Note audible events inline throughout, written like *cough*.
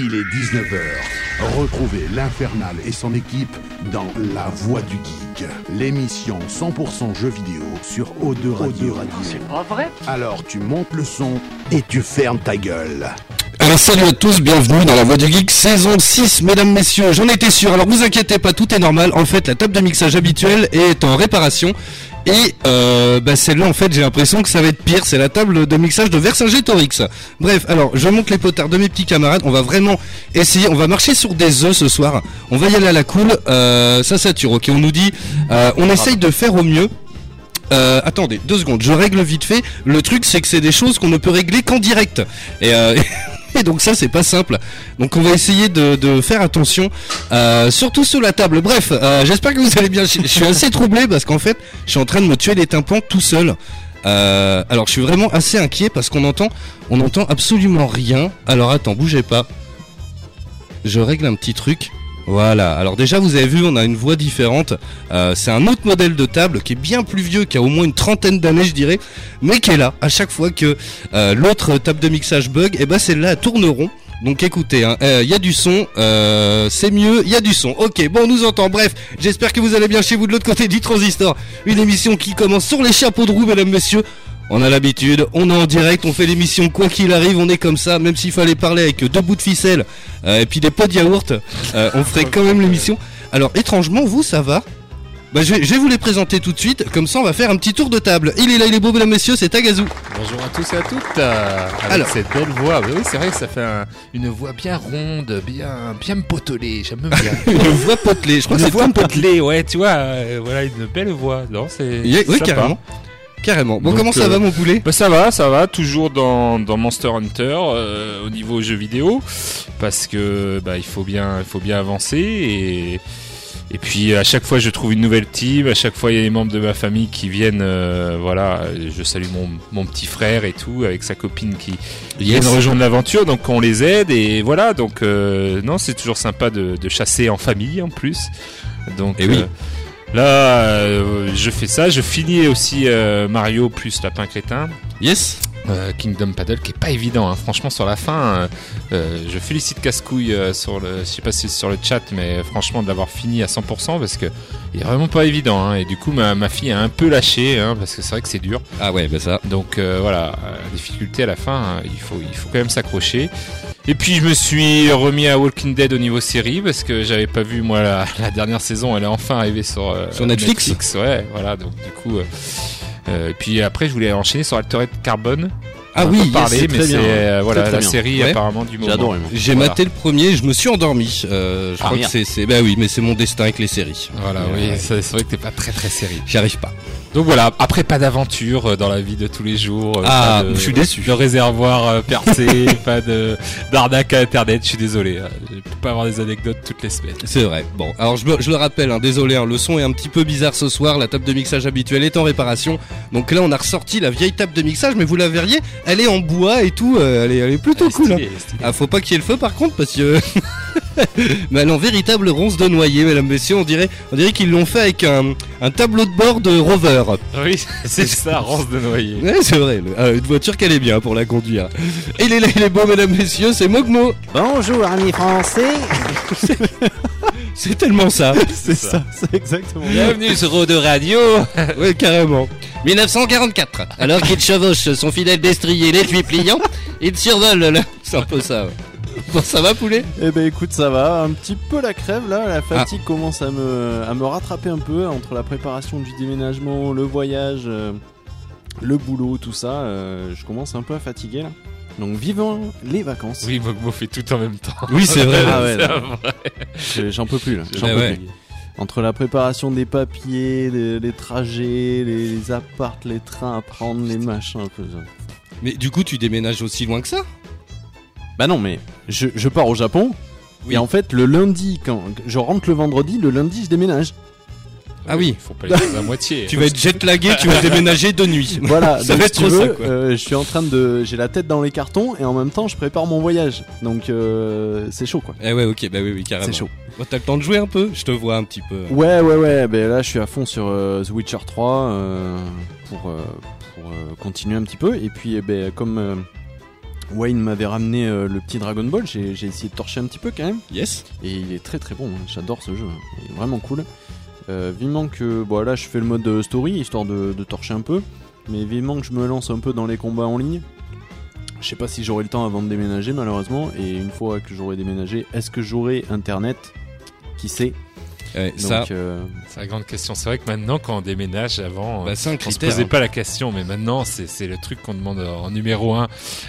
Il est 19h. Retrouvez l'Infernal et son équipe dans La Voix du Geek, l'émission 100% jeux vidéo sur O2 Radio. C'est pas vrai Alors tu montes le son et tu fermes ta gueule. Alors salut à tous, bienvenue dans la Voix du Geek saison 6 mesdames messieurs, j'en étais sûr, alors vous inquiétez pas, tout est normal, en fait la table de mixage habituelle est en réparation et euh, bah celle-là en fait j'ai l'impression que ça va être pire, c'est la table de mixage de Vercingétorix. Bref, alors je monte les potards de mes petits camarades, on va vraiment essayer, on va marcher sur des œufs ce soir, on va y aller à la cool, euh, ça sature, ok, on nous dit, euh, on essaye de faire au mieux, euh, attendez, deux secondes, je règle vite fait. Le truc, c'est que c'est des choses qu'on ne peut régler qu'en direct. Et, euh, *laughs* donc ça, c'est pas simple. Donc on va essayer de, faire attention, euh, surtout sous la table. Bref, euh, j'espère que vous allez bien. Je, je suis assez troublé parce qu'en fait, je suis en train de me tuer les tympans tout seul. Euh, alors je suis vraiment assez inquiet parce qu'on entend, on entend absolument rien. Alors attends, bougez pas. Je règle un petit truc. Voilà, alors déjà vous avez vu, on a une voix différente. Euh, c'est un autre modèle de table qui est bien plus vieux, qui a au moins une trentaine d'années je dirais, mais qui est là à chaque fois que euh, l'autre table de mixage bug, et ben celle-là elle tourne rond. Donc écoutez, il hein, euh, y a du son, c'est mieux, il y a du son. Ok, bon on nous entend, bref, j'espère que vous allez bien chez vous de l'autre côté du transistor. Une émission qui commence sur les chapeaux de roue, mesdames, messieurs. On a l'habitude, on est en direct, on fait l'émission quoi qu'il arrive, on est comme ça, même s'il fallait parler avec deux bouts de ficelle euh, et puis des pots de yaourt, euh, on ferait quand même l'émission. Alors étrangement, vous, ça va? Bah, je, vais, je vais vous les présenter tout de suite, comme ça on va faire un petit tour de table. Il est là, il est beau, mesdames, messieurs, c'est Tagazu. Bonjour à tous et à toutes. euh, avec Alors. cette belle voix. Oui, c'est vrai que ça fait un- une voix bien ronde, bien, bien potelée. J'aime bien. *laughs* Une voix potelée, je crois que une c'est voix tout- potelée, ouais, tu vois. euh, voilà, une belle voix. Non, c'est. Oui, sympa. carrément. Carrément. Bon, Donc, comment ça euh, va, mon poulet Bah ça va, ça va, toujours dans, dans Monster Hunter euh, au niveau jeux vidéo, parce que bah il faut bien, il faut bien avancer. Et et puis à chaque fois je trouve une nouvelle team, à chaque fois il y a des membres de ma famille qui viennent, euh, voilà, je salue mon, mon petit frère et tout avec sa copine qui Yes. viennent rejoindre l'aventure, donc on les aide et voilà, donc non c'est toujours sympa de, de chasser en famille en plus, donc Eh oui. euh, Là, euh, je fais ça. Je finis aussi euh, Mario plus Lapin Crétin. Yes Euh, Kingdom Paddle qui est pas évident hein. franchement sur la fin je félicite Cascouille sur le je sais pas si c'est sur le chat mais franchement de l'avoir fini à 100% parce que il est vraiment pas évident hein. et du coup ma, ma fille a un peu lâché hein, parce que c'est vrai que c'est dur Ah ouais, bah ça. donc voilà difficulté à la fin il faut il faut quand même s'accrocher et puis je me suis remis à Walking Dead au niveau série parce que j'avais pas vu moi la, *laughs* la dernière saison elle est enfin arrivée sur euh, Sur Netflix ouais voilà donc du coup euh, euh, et puis après, je voulais enchaîner sur Altered Carbone. Ah oui, yes, parlé, c'est mais très c'est bien. euh, voilà Très, très la bien. série Ouais. apparemment du moment. J'ai Voilà. maté le premier, je me suis endormi. Euh, je Ah, crois que c'est, bah oui, mais c'est mon destin avec les séries. Voilà, oui, ouais. c'est c'est vrai que t'es pas très très série. J'y arrive pas. Donc voilà, après pas d'aventure euh, dans la vie de tous les jours. euh, Ah, de, je suis déçu. De réservoir euh, percé, *laughs* pas de d'arnaque à internet. Je suis désolé, je peux pas avoir des anecdotes toutes les semaines. C'est vrai. Bon, alors je, je le rappelle, hein, désolé, hein, le son est un petit peu bizarre ce soir. La table de mixage habituelle est en réparation. Donc là, on a ressorti la vieille table de mixage, mais vous la verriez, elle est en bois et tout. euh, elle, est, elle est plutôt Elle est cool. hein. stylée, stylée. Ah, faut pas qu'il y ait le feu par contre, parce que. *laughs* *laughs* mais en véritable ronce de noyer, mesdames, messieurs. On dirait, on dirait qu'ils l'ont fait avec un, un tableau de bord de rover. Oui, *laughs* c'est ça, Rance de Noyer. Ouais, c'est vrai. le- ah, une voiture qu'elle est bien pour la conduire. Et il est là, il est beau, mesdames, messieurs. C'est Mogmo. Bonjour amis français *laughs* C'est tellement ça. C'est ça, c'est exactement Bienvenue sur Eau de Radio. Ouais, carrément. 1944. Alors qu'il chevauche son fidèle destrier les tuiles pliants, il survole le... C'est un peu ça. ouais. *laughs* Bon, ça va, poulet? Eh ben écoute ça va, un petit peu la crève là, la fatigue commence à me, à me rattraper un peu entre la préparation du déménagement, le voyage, euh, le boulot, tout ça, euh, je commence un peu à fatiguer là. Donc vivant les vacances. Oui, Mogmo fait tout en même temps. Oui, c'est vrai. *laughs* Ah ouais, J'en peux plus là. J'en Ah peux ouais. plus. Entre la préparation des papiers, les, les trajets, les, les appartes, les trains à prendre, les machins un peu. ça. Mais du coup, tu déménages aussi loin que ça? Bah non mais je, je pars au Japon. Oui. Et en fait le lundi quand je rentre le vendredi, le lundi je déménage. Ah oui. Faut pas les à moitié. Tu vas être jetlagué, tu vas déménager de nuit. *laughs* Voilà, Ça donc, va si être tu veux, ça, quoi. euh, je suis en train de j'ai la tête dans les cartons et en même temps je prépare mon voyage. Donc euh, c'est chaud quoi. Eh ouais, ok, bah oui, oui, carrément. C'est chaud. Bon, T'as le temps de jouer un peu Je te vois un petit peu. Ouais ouais ouais, ben là je suis à fond sur euh, The Witcher 3 euh, pour euh, pour euh, continuer un petit peu et puis eh ben comme euh, Wayne m'avait ramené euh, le petit Dragon Ball, j'ai essayé de torcher un petit peu quand même. Yes. Et il est très très bon, hein. j'adore ce jeu, il est vraiment cool. Euh, vivement que, bon là je fais le mode euh, story, histoire de, de torcher un peu, mais vivement que je me lance un peu dans les combats en ligne. Je sais pas si j'aurai le temps avant de déménager malheureusement, et une fois que j'aurai déménagé, est-ce que j'aurai internet? Qui sait? Ouais, Donc, ça, euh, C'est la grande question. C'est vrai que maintenant, quand on déménage, avant, bah, on se critère. posait hein. pas la question, mais maintenant, c'est c'est le truc qu'on demande en numéro un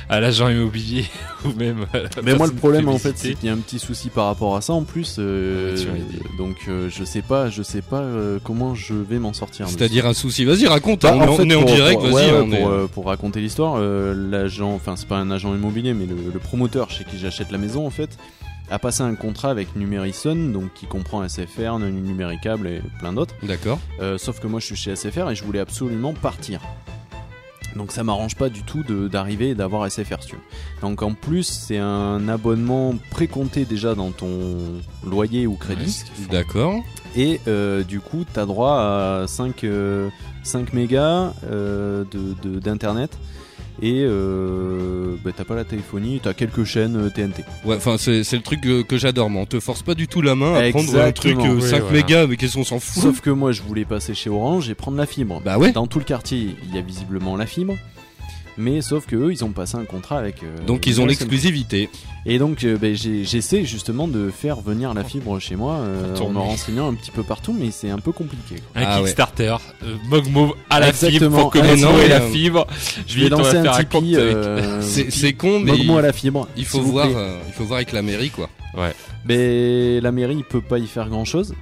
à l'agent immobilier *laughs* ou même. à la Mais moi le problème en fait c'est qu'il y a un petit souci par rapport à ça en plus, euh, idée. donc euh, je sais pas, je sais pas euh, comment je vais m'en sortir. C'est-à-dire un souci. Vas-y, raconte. Bah, hein, on, en fait, on est en pour- direct. pour- Vas-y. ouais, on pour, euh, pour raconter l'histoire, euh, l'agent, enfin c'est pas un agent immobilier, mais le, le promoteur chez qui j'achète la maison en fait, a passé un contrat avec Numerison, donc qui comprend SFR, Numéricable et plein d'autres. D'accord. Euh, sauf que moi je suis chez SFR et je voulais absolument partir. Donc ça m'arrange pas du tout d'arriver et d'avoir SFR si tu veux. Donc en plus c'est un abonnement précompté déjà dans ton loyer ou crédit. D'accord. Et euh, du coup, tu as droit à 5, euh, 5 mégas euh, de- de- d'internet. Et euh, bah, t'as pas la téléphonie, t'as quelques chaînes euh, TNT. Ouais, enfin, c'est le truc que, que j'adore, moi. On te force pas du tout la main à prendre un truc Exactement. euh, Oui, 5 voilà. mégas, mais qu'est-ce qu'on s'en fout? Sauf que moi, je voulais passer chez Orange et prendre la fibre. Bah ouais. Dans tout le quartier, il y a visiblement la fibre. Mais sauf que eux, ils ont passé un contrat avec. euh, Donc ils ont l'exclusivité. Et donc, euh, ben, j'ai- j'essaie justement de faire venir la fibre chez moi euh, en Tourner. me renseignant un petit peu partout, mais c'est un peu compliqué. quoi. Un Ah ouais. Kickstarter, euh, Mogmo à la fibre pour que Ah, Mogmo ait la fibre. Je vais lancer un euh, *laughs* C'est con, mais Mogmo il, à la fibre. il faut voir, euh, il faut voir avec la mairie, quoi. Mais la mairie il peut pas y faire grand chose.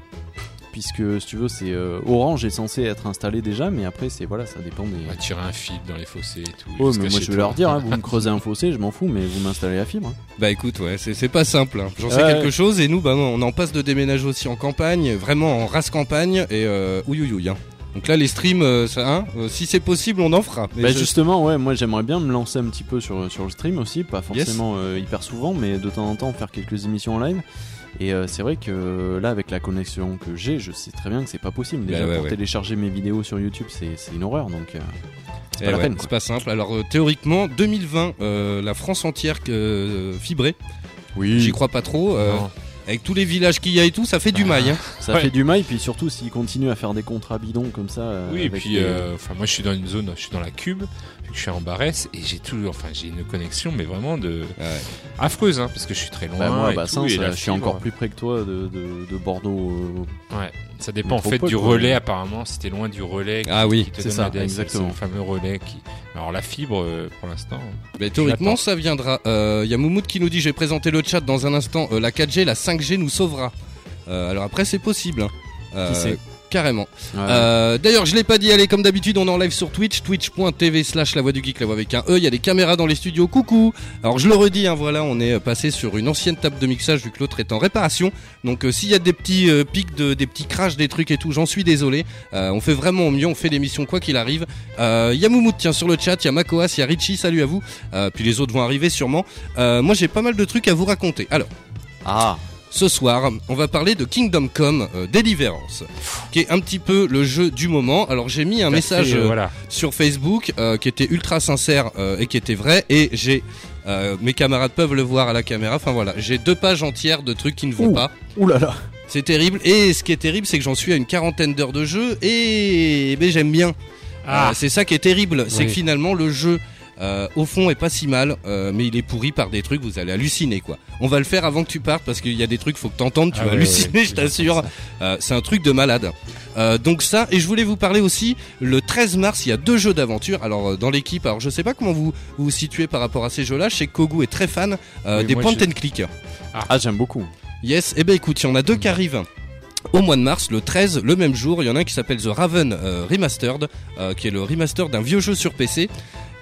Puisque si tu veux, c'est euh, Orange est censé être installé déjà, mais après c'est voilà, ça dépend des. On va tirer un fil dans les fossés et tout. Oh, mais moi je vais leur dire, hein, vous me *laughs* creusez un fossé, je m'en fous, mais vous m'installez la fibre. hein. Bah écoute, ouais, c'est pas simple. hein. J'en sais Ouais. quelque chose et nous, bah on en passe de déménager aussi en campagne, vraiment en race campagne et euh, hein. Donc là, les streams, euh, ça, hein, euh, si c'est possible, on en fera. Mais Bah je- justement, ouais, moi j'aimerais bien me lancer un petit peu sur, sur le stream aussi, pas forcément euh, hyper souvent, mais de temps en temps faire quelques émissions en live. Et euh, c'est vrai que là, avec la connexion que j'ai, je sais très bien que c'est pas possible. Déjà, Bah ouais, pour ouais. télécharger mes vidéos sur YouTube, c'est c'est une horreur, donc euh, c'est Eh pas la ouais, peine. pas simple. Alors euh, théoriquement, 2020, euh, la France entière euh, fibrée. Oui, J'y crois pas trop. euh, avec tous les villages qu'il y a et tout, ça fait du Ah. mail. Hein. ça Ouais. fait du mal, puis surtout s'ils continuent à faire des contrats bidons comme ça. euh, Oui, et puis, les- euh, enfin, moi, je suis dans une zone, je suis dans la cube, que je suis en Barès, et j'ai toujours, enfin, j'ai une connexion, mais vraiment de Ouais. affreuse, hein, parce que je suis très loin. Bah, moi, et bah, tout, Sens, et la je suis encore plus près que toi de, de, de Bordeaux. euh, Ouais, ça dépend en fait du quoi. relais. Apparemment, c'était loin du relais. Qui, Ah oui, c'est ça, exactement. C'est le fameux relais qui. Alors la fibre, euh, pour l'instant. Mais théoriquement, ça viendra. Euh, Il y a Moumoud qui nous dit, je vais présenter le chat dans un instant. euh, la 4G, la 5G nous sauvera. Euh, alors après, c'est possible. hein. Euh, Qui sait Carrément. ouais. Euh, D'ailleurs, je l'ai pas dit, allez, comme d'habitude, on est en live sur Twitch, twitch.tv slash la voix du geek, la voix avec un E. Il y a des caméras dans les studios, coucou. Alors, je le redis, hein, voilà, on est euh, passé sur une ancienne table de mixage vu que l'autre est en réparation. Donc, euh, s'il y a des petits euh, pics, de, des petits crashs, des trucs et tout, j'en suis désolé. On fait vraiment au mieux, on fait l'émission quoi qu'il arrive. Il y a Moumoud, tiens, sur le chat, il y a Makoas, il y a Richie, salut à vous. Puis les autres vont arriver sûrement. Moi, j'ai pas mal de trucs à vous raconter. Alors, Ah, ce soir, on va parler de Kingdom Come euh, Deliverance, qui est un petit peu le jeu du moment. Alors j'ai mis un message Euh, voilà. sur Facebook euh, qui était ultra sincère et qui était vrai, et j'ai mes camarades peuvent le voir à la caméra. Enfin voilà, j'ai deux pages entières de trucs qui ne vont Ouh. pas. oulala. C'est terrible. Et ce qui est terrible, c'est que j'en suis à une quarantaine d'heures de jeu et j'aime bien. Ah. C'est ça qui est terrible, c'est que finalement le jeu euh, au fond est pas si mal, euh, mais il est pourri par des trucs, vous allez halluciner quoi. On va le faire avant que tu partes parce qu'il y a des trucs faut que t'entendes, tu Ah vas ouais, halluciner, ouais, *laughs* je t'assure. Euh, c'est un truc de malade. Euh, donc ça, et je voulais vous parler aussi, le 13 mars, il y a deux jeux d'aventure. Alors euh, dans l'équipe, alors je sais pas comment vous vous, vous situez par rapport à ces jeux-là, je sais que Kogu est très fan euh, Oui, des point je- and click. Ah, j'aime beaucoup. Yes, et ben écoute, il y en a deux qui arrivent. Au mois de mars, le 13, le même jour, il y en a un qui s'appelle The Raven euh, Remastered, euh, qui est le remaster d'un vieux jeu sur PC.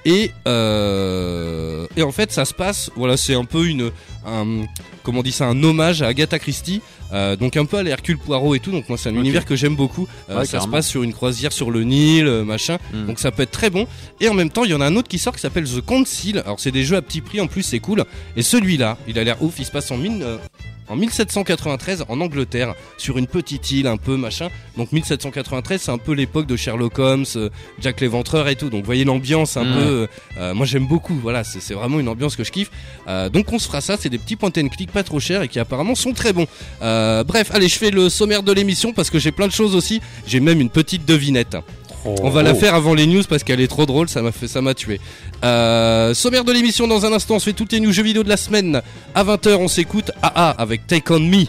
Et, euh, et en fait, ça se passe, voilà, c'est un peu une, un, comment on dit ça, un hommage à Agatha Christie, euh, donc un peu à l'Hercule Poirot et tout. Donc moi, c'est un univers que j'aime beaucoup. Euh, Ouais, ça se passe sur une croisière sur le Nil, machin. Mm. Donc ça peut être très bon. Et en même temps, il y en a un autre qui sort qui s'appelle The Council. Alors c'est des jeux à petit prix, en plus c'est cool. Et celui-là, il a l'air ouf. Il se passe en mine, en 1793 en Angleterre, sur une petite île un peu machin. Donc 1793, c'est un peu l'époque de Sherlock Holmes, euh, Jack l'Éventreur et tout. Donc vous voyez l'ambiance un Mm. peu. euh, euh, moi j'aime beaucoup. Voilà, c'est c'est vraiment une ambiance que je kiffe. Euh, donc on se fera ça. C'est des petits point and click pas trop chers et qui apparemment sont très bons. Euh, bref, allez, je fais le sommaire de l'émission parce que j'ai plein de choses aussi. J'ai même une petite devinette. On va la faire avant les news parce qu'elle est trop drôle, ça m'a fait, ça m'a tué. Euh, sommaire de l'émission dans un instant, on se fait toutes les news jeux vidéo de la semaine. À 20h, on s'écoute AA avec Take On Me.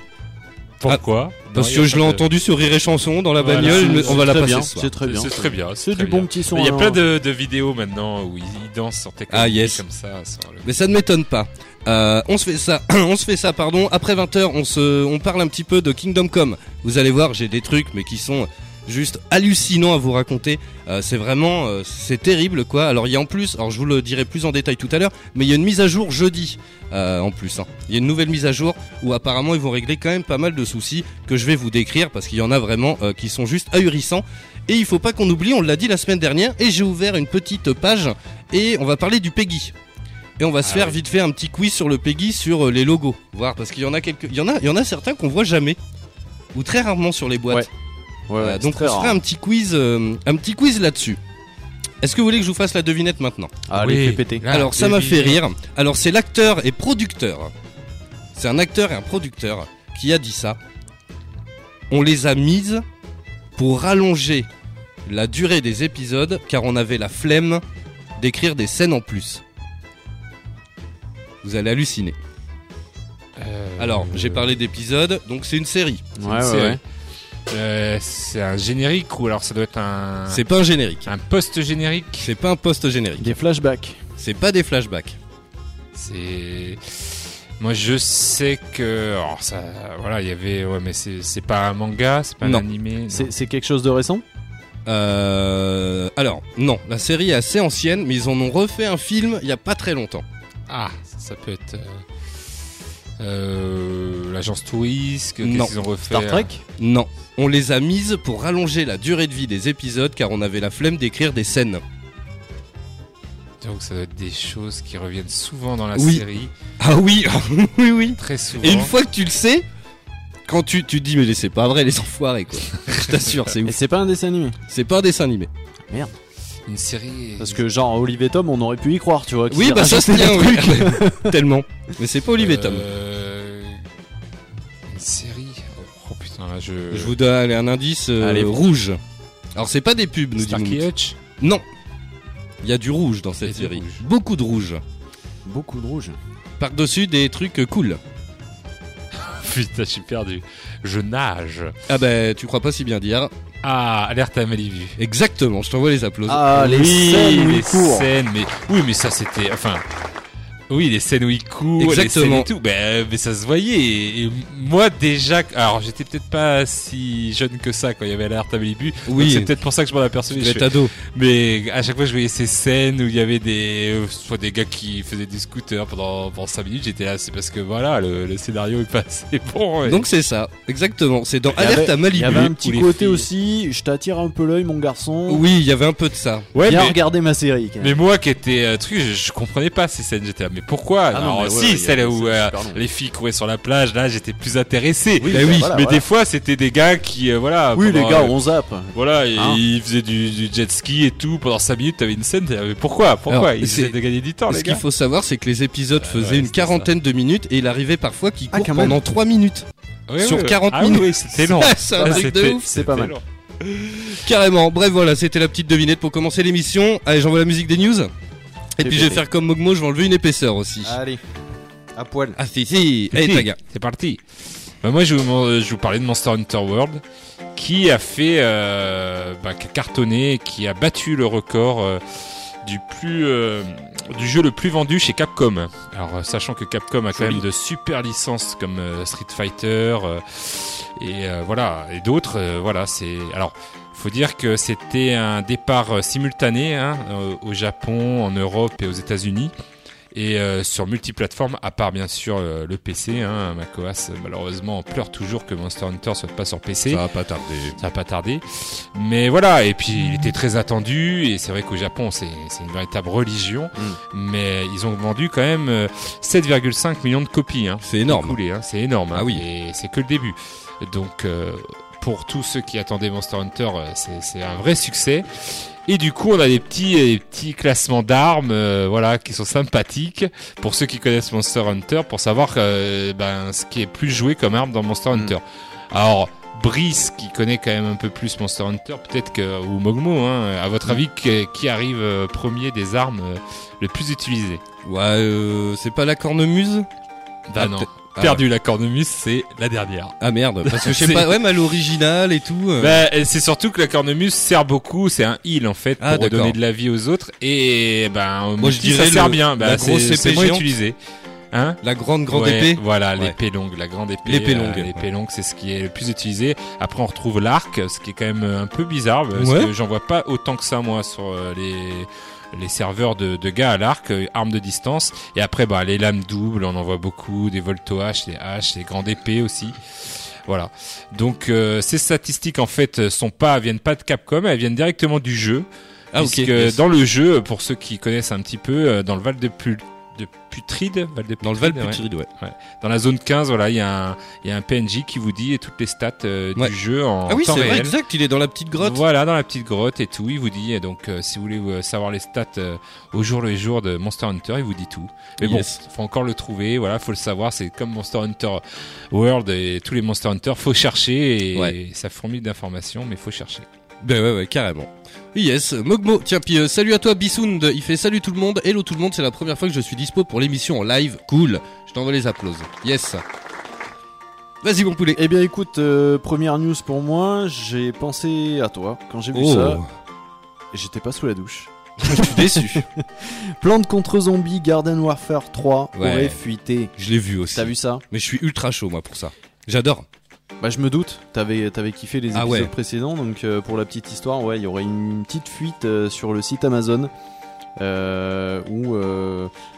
Pourquoi Parce Non, y que je l'ai de- entendu sur Rire et Chanson dans la Voilà, bagnole, on va la passer bien, ce soir. C'est très bien. C'est très bien. C'est du bien. bon petit son. Il y a hein. plein de, de vidéos maintenant où ils, ils dansent sur Tekken Ah, yes. comme ça. le- Mais ça ne m'étonne pas. Euh, on se fait ça, *clears throat* on se fait ça, pardon. Après 20h, on se, on parle un petit peu de Kingdom Come. Vous allez voir, j'ai des trucs, mais qui sont juste hallucinants à vous raconter. Euh, c'est vraiment, euh, c'est terrible, quoi. Alors il y a en plus, alors je vous le dirai plus en détail tout à l'heure, mais il y a une mise à jour jeudi, euh, en plus. hein. Il y a une nouvelle mise à jour où apparemment ils vont régler quand même pas mal de soucis que je vais vous décrire parce qu'il y en a vraiment qui sont juste ahurissants. Et il faut pas qu'on oublie, on l'a dit la semaine dernière, et j'ai ouvert une petite page et on va parler du Peggy. Et on va se Ah faire oui. vite fait un petit quiz sur le Peggy sur les logos, voir parce qu'il y en a quelques, il y en a, il y en a certains qu'on voit jamais ou très rarement sur les boîtes. Ouais, ouais, donc on se fera un petit quiz, euh, un petit quiz là-dessus. Est-ce que vous voulez que je vous fasse la devinette maintenant? Allez, Oui. péter. Là, Alors ça m'a fait rire. Alors c'est l'acteur et producteur. C'est un acteur et un producteur qui a dit ça. On les a mises pour rallonger la durée des épisodes car on avait la flemme d'écrire des scènes en plus. Vous allez halluciner. Euh, Alors, j'ai parlé d'épisodes, donc c'est une série. Ouais, ouais. Euh, c'est un générique ou alors ça doit être un. C'est pas un générique. un post générique. C'est pas un post générique. Des flashbacks. C'est pas des flashbacks. C'est. Moi, je sais que. Alors, ça. Voilà, il y avait. Ouais, mais c'est c'est pas un manga, c'est pas Non. un animé. non. C'est c'est quelque chose de récent? Euh, alors, non, la série est assez ancienne, mais ils en ont refait un film il y a pas très longtemps. Ah, ça peut être. euh, euh, L'agence Touriste, Non. qu'est-ce qu'ils ont refait Star Trek Non, on les a mises pour rallonger la durée de vie des épisodes car on avait la flemme d'écrire des scènes. Donc, ça doit être des choses qui reviennent souvent dans la Oui. série. Ah oui, *laughs* oui, oui. Très souvent. Et une fois que tu le sais, quand tu, tu te dis mais c'est pas vrai les *laughs* enfoirés quoi. Je t'assure, c'est Et ouf. c'est pas un dessin animé C'est pas un dessin animé. Une série. Parce que genre Olivier Tom, on aurait pu y croire, tu vois. Oui, bah ça tient, des oui. *laughs* Tellement. Mais c'est pas Olivier Tom. Euh, Une série. Oh putain, là je. Je vous donne allez, un indice euh, Allez. rouge. Alors c'est pas des pubs, nous dit Starkey. Hutch Non. Il y a du rouge dans Il y a cette du série. rouge. Beaucoup de rouge. Beaucoup de rouge. Par-dessus des trucs euh, cool. *laughs* Putain, je suis perdu. Je nage. Ah bah tu crois pas si bien dire. Ah, alerte à Malibu. Exactement, je t'envoie les applaudissements. Ah, les oui, scènes les court. scènes, mais oui, mais ça c'était, enfin, oui, les scènes où il court, les Exactement. scènes et tout, ben, mais ça se voyait. Et, et moi déjà, alors j'étais peut-être pas si jeune que ça quand il y avait alerte à Malibu. Oui. c'est peut-être pour ça que je m'en apercevais. être ado. Mais à chaque fois, je voyais ces scènes où il y avait des, euh, soit des gars qui faisaient des scooters pendant, pendant 5 minutes. J'étais là, c'est parce que voilà, le, le scénario est pas *laughs* assez bon. Donc c'est ça, exactement. C'est dans Il y avait- Alerte à Il Malibu. y avait un petit les côté filles. aussi, je t'attire un peu l'œil, mon garçon. Oui, il y avait un peu de ça. ouais, Viens mais, regarder ma série. quand même. mais moi qui étais euh, truc, je, je comprenais pas ces scènes. J'étais mais pourquoi Ah non, mais si, ouais, celle où euh, les filles couraient sur la plage, là, j'étais plus intéressé. Oui, Bah bah oui, voilà, mais voilà. des fois, c'était des gars qui, euh, voilà. Oui, les gars, euh, on zappe. Voilà, Hein ils faisaient du, du jet ski et tout pendant 5 minutes. T'avais une scène, mais pourquoi? Pourquoi? Alors, Ils essaient de gagner du temps, Ce qu'il faut savoir, c'est que les épisodes Euh, faisaient ouais, une quarantaine de minutes et il arrivait parfois qu'ils Ah, courent même. pendant 3 minutes. Ouais, sur ouais, 40 ah, oui, minutes. c'était *laughs* long. c'est un Ah, truc de ouf. C'est pas mal. Carrément. Bref, voilà, c'était la petite devinette pour commencer l'émission. Allez, j'envoie la musique des news. Et puis je vais faire comme Mogmo, je vais enlever une épaisseur aussi. Allez, à poil. Ah si si, Si, hey si, Taga. C'est parti. Bah, moi, je vais, vous, je vous parler de Monster Hunter World, qui a fait, euh, bah, qui a cartonné, qui a battu le record euh, du plus, euh, du jeu le plus vendu chez Capcom. Alors, euh, sachant que Capcom a quand Joli. même de super licences comme euh, Street Fighter euh, et euh, voilà et d'autres. euh, voilà, c'est alors. Faut dire que c'était un départ euh, simultané hein, euh, au Japon, en Europe et aux États-Unis. et euh, sur multiplateforme, à part bien sûr euh, le PC. Hein, macOS malheureusement pleure toujours que Monster Hunter soit pas sur PC. Ça va pas tarder. Ça va pas tarder. Mais voilà, et puis il était très attendu, et c'est vrai qu'au Japon, c'est une véritable religion. Mais ils ont vendu quand même euh, 7,5 millions de copies. Hein, C'est énorme. hein, c'est énorme. Ah oui. Et c'est que le début. Donc, pour tous ceux qui attendaient Monster Hunter, euh, c'est un vrai succès. Et du coup, on a des petits, des petits classements d'armes, euh, voilà, qui sont sympathiques pour ceux qui connaissent Monster Hunter, pour savoir euh, ben, ce qui est plus joué comme arme dans Monster Mm. Hunter. Alors, Brice, qui connaît quand même un peu plus Monster Hunter, peut-être que ou Mogmo, hein, à votre avis, qui, qui arrive euh, premier des armes le plus utilisées? Ouais, euh, c'est pas la cornemuse? Bah Ah, non. Ah Perdu la cornemuse, c'est la dernière. Ah merde, parce que je sais pas, ouais, mais à l'original et tout. euh, Bah, c'est surtout que la cornemuse sert beaucoup, c'est un heal en fait Ah, pour donner de la vie aux autres et ben Moi, je dirais ça sert le- bien, bah, la c'est- grosse c'est épée moins utilisé. Hein La grande grande Ouais, épée. Voilà, Ouais. l'épée longue, la grande épée. L'épée euh, longue. L'épée longue, c'est ce qui est le plus utilisé. Après, on retrouve l'arc, ce qui est quand même un peu bizarre parce Ouais. que j'en vois pas autant que ça moi sur euh, les les serveurs de, de gars à l'arc, euh, armes de distance. Et après, bah les lames doubles, on en voit beaucoup, des volto-haches, des haches, des grandes épées aussi. Voilà. Donc euh, ces statistiques en fait euh, sont pas viennent pas de Capcom, elles viennent directement du jeu. Ah puisque yes. dans le jeu, pour ceux qui connaissent un petit peu, euh, dans le Val de, Pu- de Putride, Val de Dans le Val Putride, ouais. Putride, ouais. Dans la zone 15, voilà, il y, a un- il y a un PNJ qui vous dit toutes les stats euh, Ouais. du jeu en Ah oui, temps c'est vrai, réel. exact. Il est dans la petite grotte. Voilà, dans la petite grotte et tout, il vous dit. Donc, euh, si vous voulez euh, savoir les stats euh, au jour le jour de Monster Hunter, il vous dit tout. Mais Yes. bon, faut encore le trouver. Voilà, faut le savoir. C'est comme Monster Hunter World et tous les Monster Hunter, faut chercher et Ouais. ça fourmille d'informations, mais faut chercher. Ben ouais, ouais, carrément. Yes, Mogmo, tiens, puis euh, salut à toi Bissound, il fait salut tout le monde, hello tout le monde, c'est la première fois que je suis dispo pour l'émission en live, cool, je t'envoie les applauses, yes. Vas-y mon poulet. Eh bien écoute, euh, première news pour moi, j'ai pensé à toi quand j'ai vu Oh, ça. J'étais pas sous la douche. *laughs* je suis déçu. *laughs* Plante contre zombies Garden Warfare 3 Ouais. aurait fuité. Je l'ai vu aussi. T'as vu ça? Mais je suis ultra chaud moi pour ça. J'adore. Bah je me doute, t'avais avais kiffé les Ah épisodes ouais. précédents, donc euh, pour la petite histoire, ouais, il y aurait une petite fuite euh, sur le site Amazon euh, où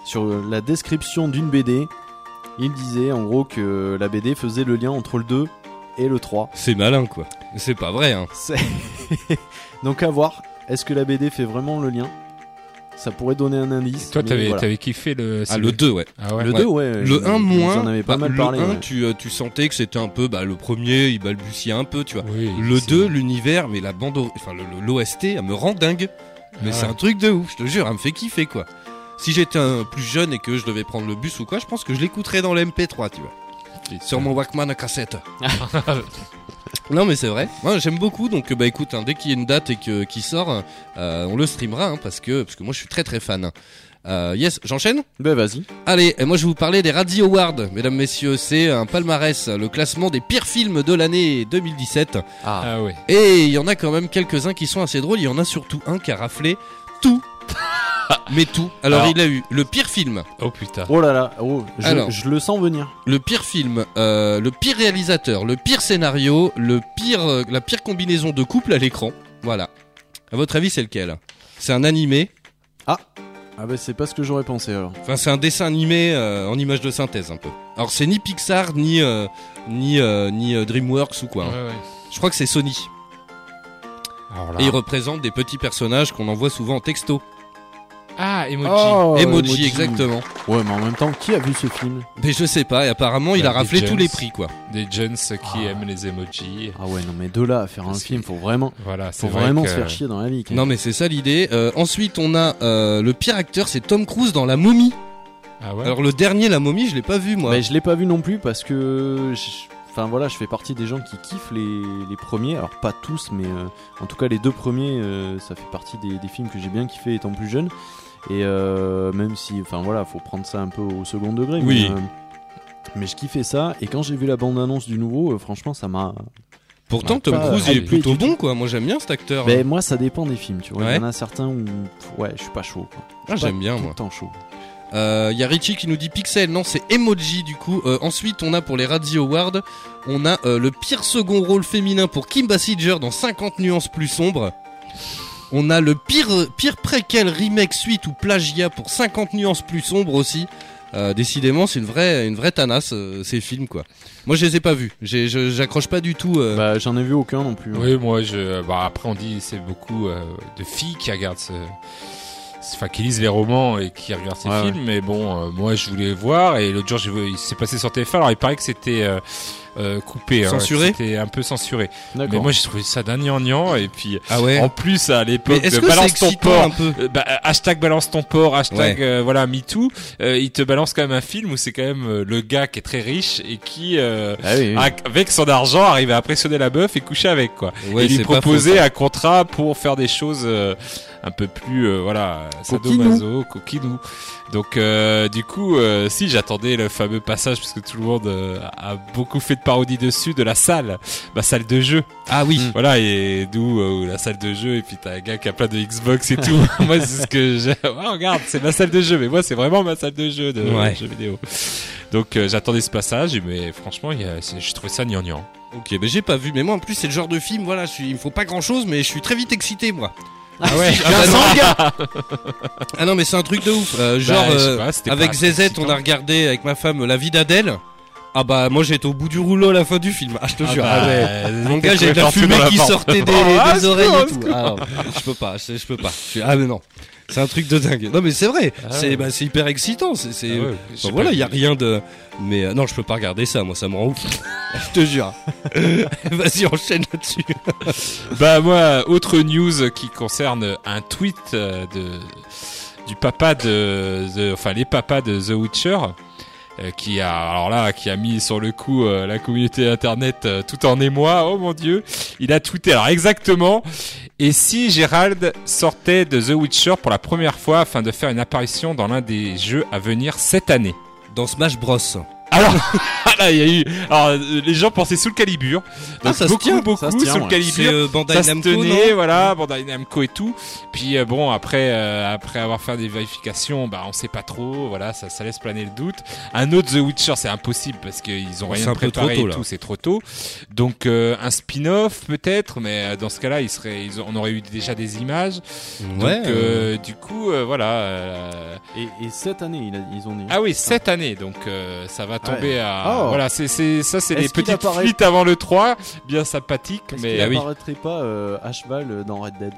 sur la description d'une BD, il disait en gros que la BD faisait le lien entre le 2 et le 3. C'est malin quoi. C'est pas vrai hein. *laughs* Donc à voir, est-ce que la BD fait vraiment le lien? Ça pourrait donner un indice. Toi, t'avais voilà. t'avais kiffé le. Ah le 2 ouais. Ah ouais. Le Ouais. 2, ouais. Le je- 1 vous moins, avez pas bah, mal le parlé. 1 ouais. tu, euh, tu sentais que c'était un peu bah, le premier, il balbutiait un peu, tu vois. Oui, Le c'est- 2, l'univers, mais la bande, enfin le- le- l'OST, elle me rend dingue. Mais Ah c'est ouais. un truc de ouf, je te jure, elle me fait kiffer quoi. Si j'étais un plus jeune et que je devais prendre le bus ou quoi, je pense que je l'écouterais dans le MP3, tu vois. Sur mon Walkman à cassette. *laughs* *laughs* non mais c'est vrai. Moi j'aime beaucoup donc bah écoute, hein, dès qu'il y a une date et que qui sort, euh, on le streamera hein, parce que parce que moi je suis très très fan. Euh, yes, j'enchaîne? Bah vas-y. Allez, et moi je vais vous parler des Radio Awards, mesdames messieurs, c'est un palmarès, le classement des pires films de l'année 2017. Ah, Ah ouais. Et il y en a quand même quelques-uns qui sont assez drôles. Il y en a surtout un qui a raflé tout. *laughs* Mais tout. Alors, Alors. il a eu le pire film, Oh putain. Oh là là, oh, je, Alors. je le sens venir. le pire film, euh, le pire réalisateur, le pire scénario, le pire, euh, la pire combinaison de couple à l'écran. Voilà. À votre avis, c'est lequel? C'est un animé? Ah bah c'est pas ce que j'aurais pensé alors. Enfin, c'est un dessin animé euh, en image de synthèse un peu. Alors, c'est ni Pixar ni euh, ni euh, ni euh, DreamWorks ou quoi. hein. Ouais, ouais. Je crois que c'est Sony. Alors là. Et il représente des petits personnages qu'on envoie souvent en texto. Ah, emoji. Oh, emoji, exactement. Ouais, mais en même temps, qui a vu ce film Mais je sais pas, et apparemment il Bah, a raflé tous les prix quoi. Des jeunes qui Ah. aiment les emojis. Ah ouais, non mais de là à faire un film, faut vraiment, Voilà, c'est faut vrai vraiment que- se faire chier dans la vie. quand Non mais c'est ça l'idée. Euh, ensuite on a euh, le pire acteur, c'est Tom Cruise dans La Momie. Ah ouais. Alors le dernier La Momie, je l'ai pas vu moi. Mais je l'ai pas vu non plus parce que, je- enfin voilà, je fais partie des gens qui kiffent les, les premiers. Alors pas tous, mais euh, en tout cas les deux premiers, euh, ça fait partie des, des films que j'ai bien kiffé étant plus jeune. Et euh, même si, enfin voilà, faut prendre ça un peu au second degré. Oui. Mais, euh, mais je kiffais ça. Et quand j'ai vu la bande annonce du nouveau, euh, franchement, ça m'a. Pourtant Ouais, Tom pas Cruise il est plutôt bon quoi. Moi j'aime bien cet acteur. Ben moi, ça dépend des films. Tu vois, il y en a certains où, ouais, je suis pas chaud. Quoi. Ah, j'aime bien tout moi. le temps chaud. Euh, Il y a Richie qui nous dit Pixel, non c'est Emoji du coup. Euh, ensuite on a pour les Radio Awards, on a euh, le pire second rôle féminin pour Kim Basinger dans 50 nuances plus sombres. On a le pire, pire préquel remake suite ou plagiat pour 50 nuances plus sombres aussi. Euh, décidément, c'est une vraie, une vraie tanasse euh, ces films quoi. Moi, je les ai pas vus. J'ai- je- J'accroche pas du tout. euh, Bah, j'en ai vu aucun non plus. hein. Oui, moi, je. Bah, après, on dit c'est beaucoup euh, de filles qui regardent ce. Enfin, qui lisent les romans et qui regardent ces Ouais, films, mais bon, euh, moi je voulais voir et l'autre jour j'ai vu- il s'est passé sur TF1, alors il paraît que c'était euh, euh, coupé, hein, Censuré c'était un peu censuré. Mais moi j'ai trouvé ça d'un gnangnan et puis Ah ouais. en plus à l'époque balance ton porc, un peu euh, bah, hashtag balance ton porc, hashtag Ouais. euh, voilà MeToo, euh, il te balance quand même un film où c'est quand même euh, le gars qui est très riche et qui euh, Ah oui, oui. a- avec son argent arrive à impressionner la meuf et coucher avec quoi. Ouais, et lui proposer un contrat pour faire des choses euh, un peu plus euh, voilà sadomaso, coquinou. Donc euh, du coup euh, si j'attendais le fameux passage parce que tout le monde euh, a beaucoup fait de parodie dessus de la salle, ma salle de jeu. Ah oui. Mm. Voilà et d'où euh, la salle de jeu et puis t'as un gars qui a plein de Xbox et tout. *laughs* moi c'est ce que j'ai. Ouais, regarde c'est ma salle de jeu mais moi c'est vraiment ma salle de jeu de Ouais. jeux vidéo. Donc euh, j'attendais ce passage mais franchement il y a- c'est- j'ai trouvé ça gnangnan. Ok, mais j'ai pas vu. Mais moi, en plus, c'est le genre de film. Voilà, je suis, il me faut pas grand chose, mais je suis très vite excité, moi. Ah ouais. *laughs* Ah, bah non. ah non, mais c'est un truc de ouf. Euh, genre, Bah, sais euh, pas, avec ZZ, on a regardé avec ma femme La vie d'Adèle. Ah bah, moi, j'étais au bout du rouleau à la fin du film. Ah, je te Ah jure. bah, Ah ouais. Mon gars, j'ai de la fumée qui porte. sortait des, Ah, des oreilles et tout. Ah, non, je peux pas, je, je peux pas. Je ah mais non, c'est un truc de dingue. Non mais c'est vrai, Ah c'est ouais. bah, c'est hyper excitant. C'est, c'est- Ah ouais, Enfin, j'ai voilà, il y a rien de. Mais euh, non, je peux pas regarder ça. Moi, ça me rend ouf. *laughs* je te jure. *laughs* Vas-y, enchaîne là-dessus. *laughs* Bah moi, autre news qui concerne un tweet euh, de du papa de, de- enfin les papas de The Witcher. euh, qui a alors là qui a mis sur le coup euh, la communauté internet euh, tout en émoi oh mon dieu il a tweeté alors exactement et si Gérald sortait de The Witcher pour la première fois afin de faire une apparition dans l'un des jeux à venir cette année? Dans Smash Bros. Alors *laughs* là il y a eu alors euh, les gens pensaient sous le calibre Ah, ça se beaucoup tient, beaucoup ça se tient, sous le ouais. calibre C'est euh, Bandai ça se Namco, tenait, non voilà, Bandai Namco et tout. Puis euh, bon, après, euh, après avoir fait des vérifications, bah on sait pas trop, voilà, ça, ça laisse planer le doute. Un autre The Witcher, c'est impossible parce qu'ils ont rien préparé trop tôt, et tout, c'est trop tôt. Donc euh, un spin-off peut-être, mais euh, dans ce cas-là, il serait, ils ont- on aurait eu déjà des images. Ouais. Donc euh, du coup, euh, voilà. euh, Et, et cette année, il a- ils ont dit. ah oui, cette année, donc euh, ça va tomber Ouais. à. Oh. Voilà, c'est, c'est, ça, c'est Est-ce les petites apparaît- fuites avant le 3, bien sympathiques, Est-ce mais qu'il ah oui, apparaîtrait pas euh, à cheval euh, dans Red Dead?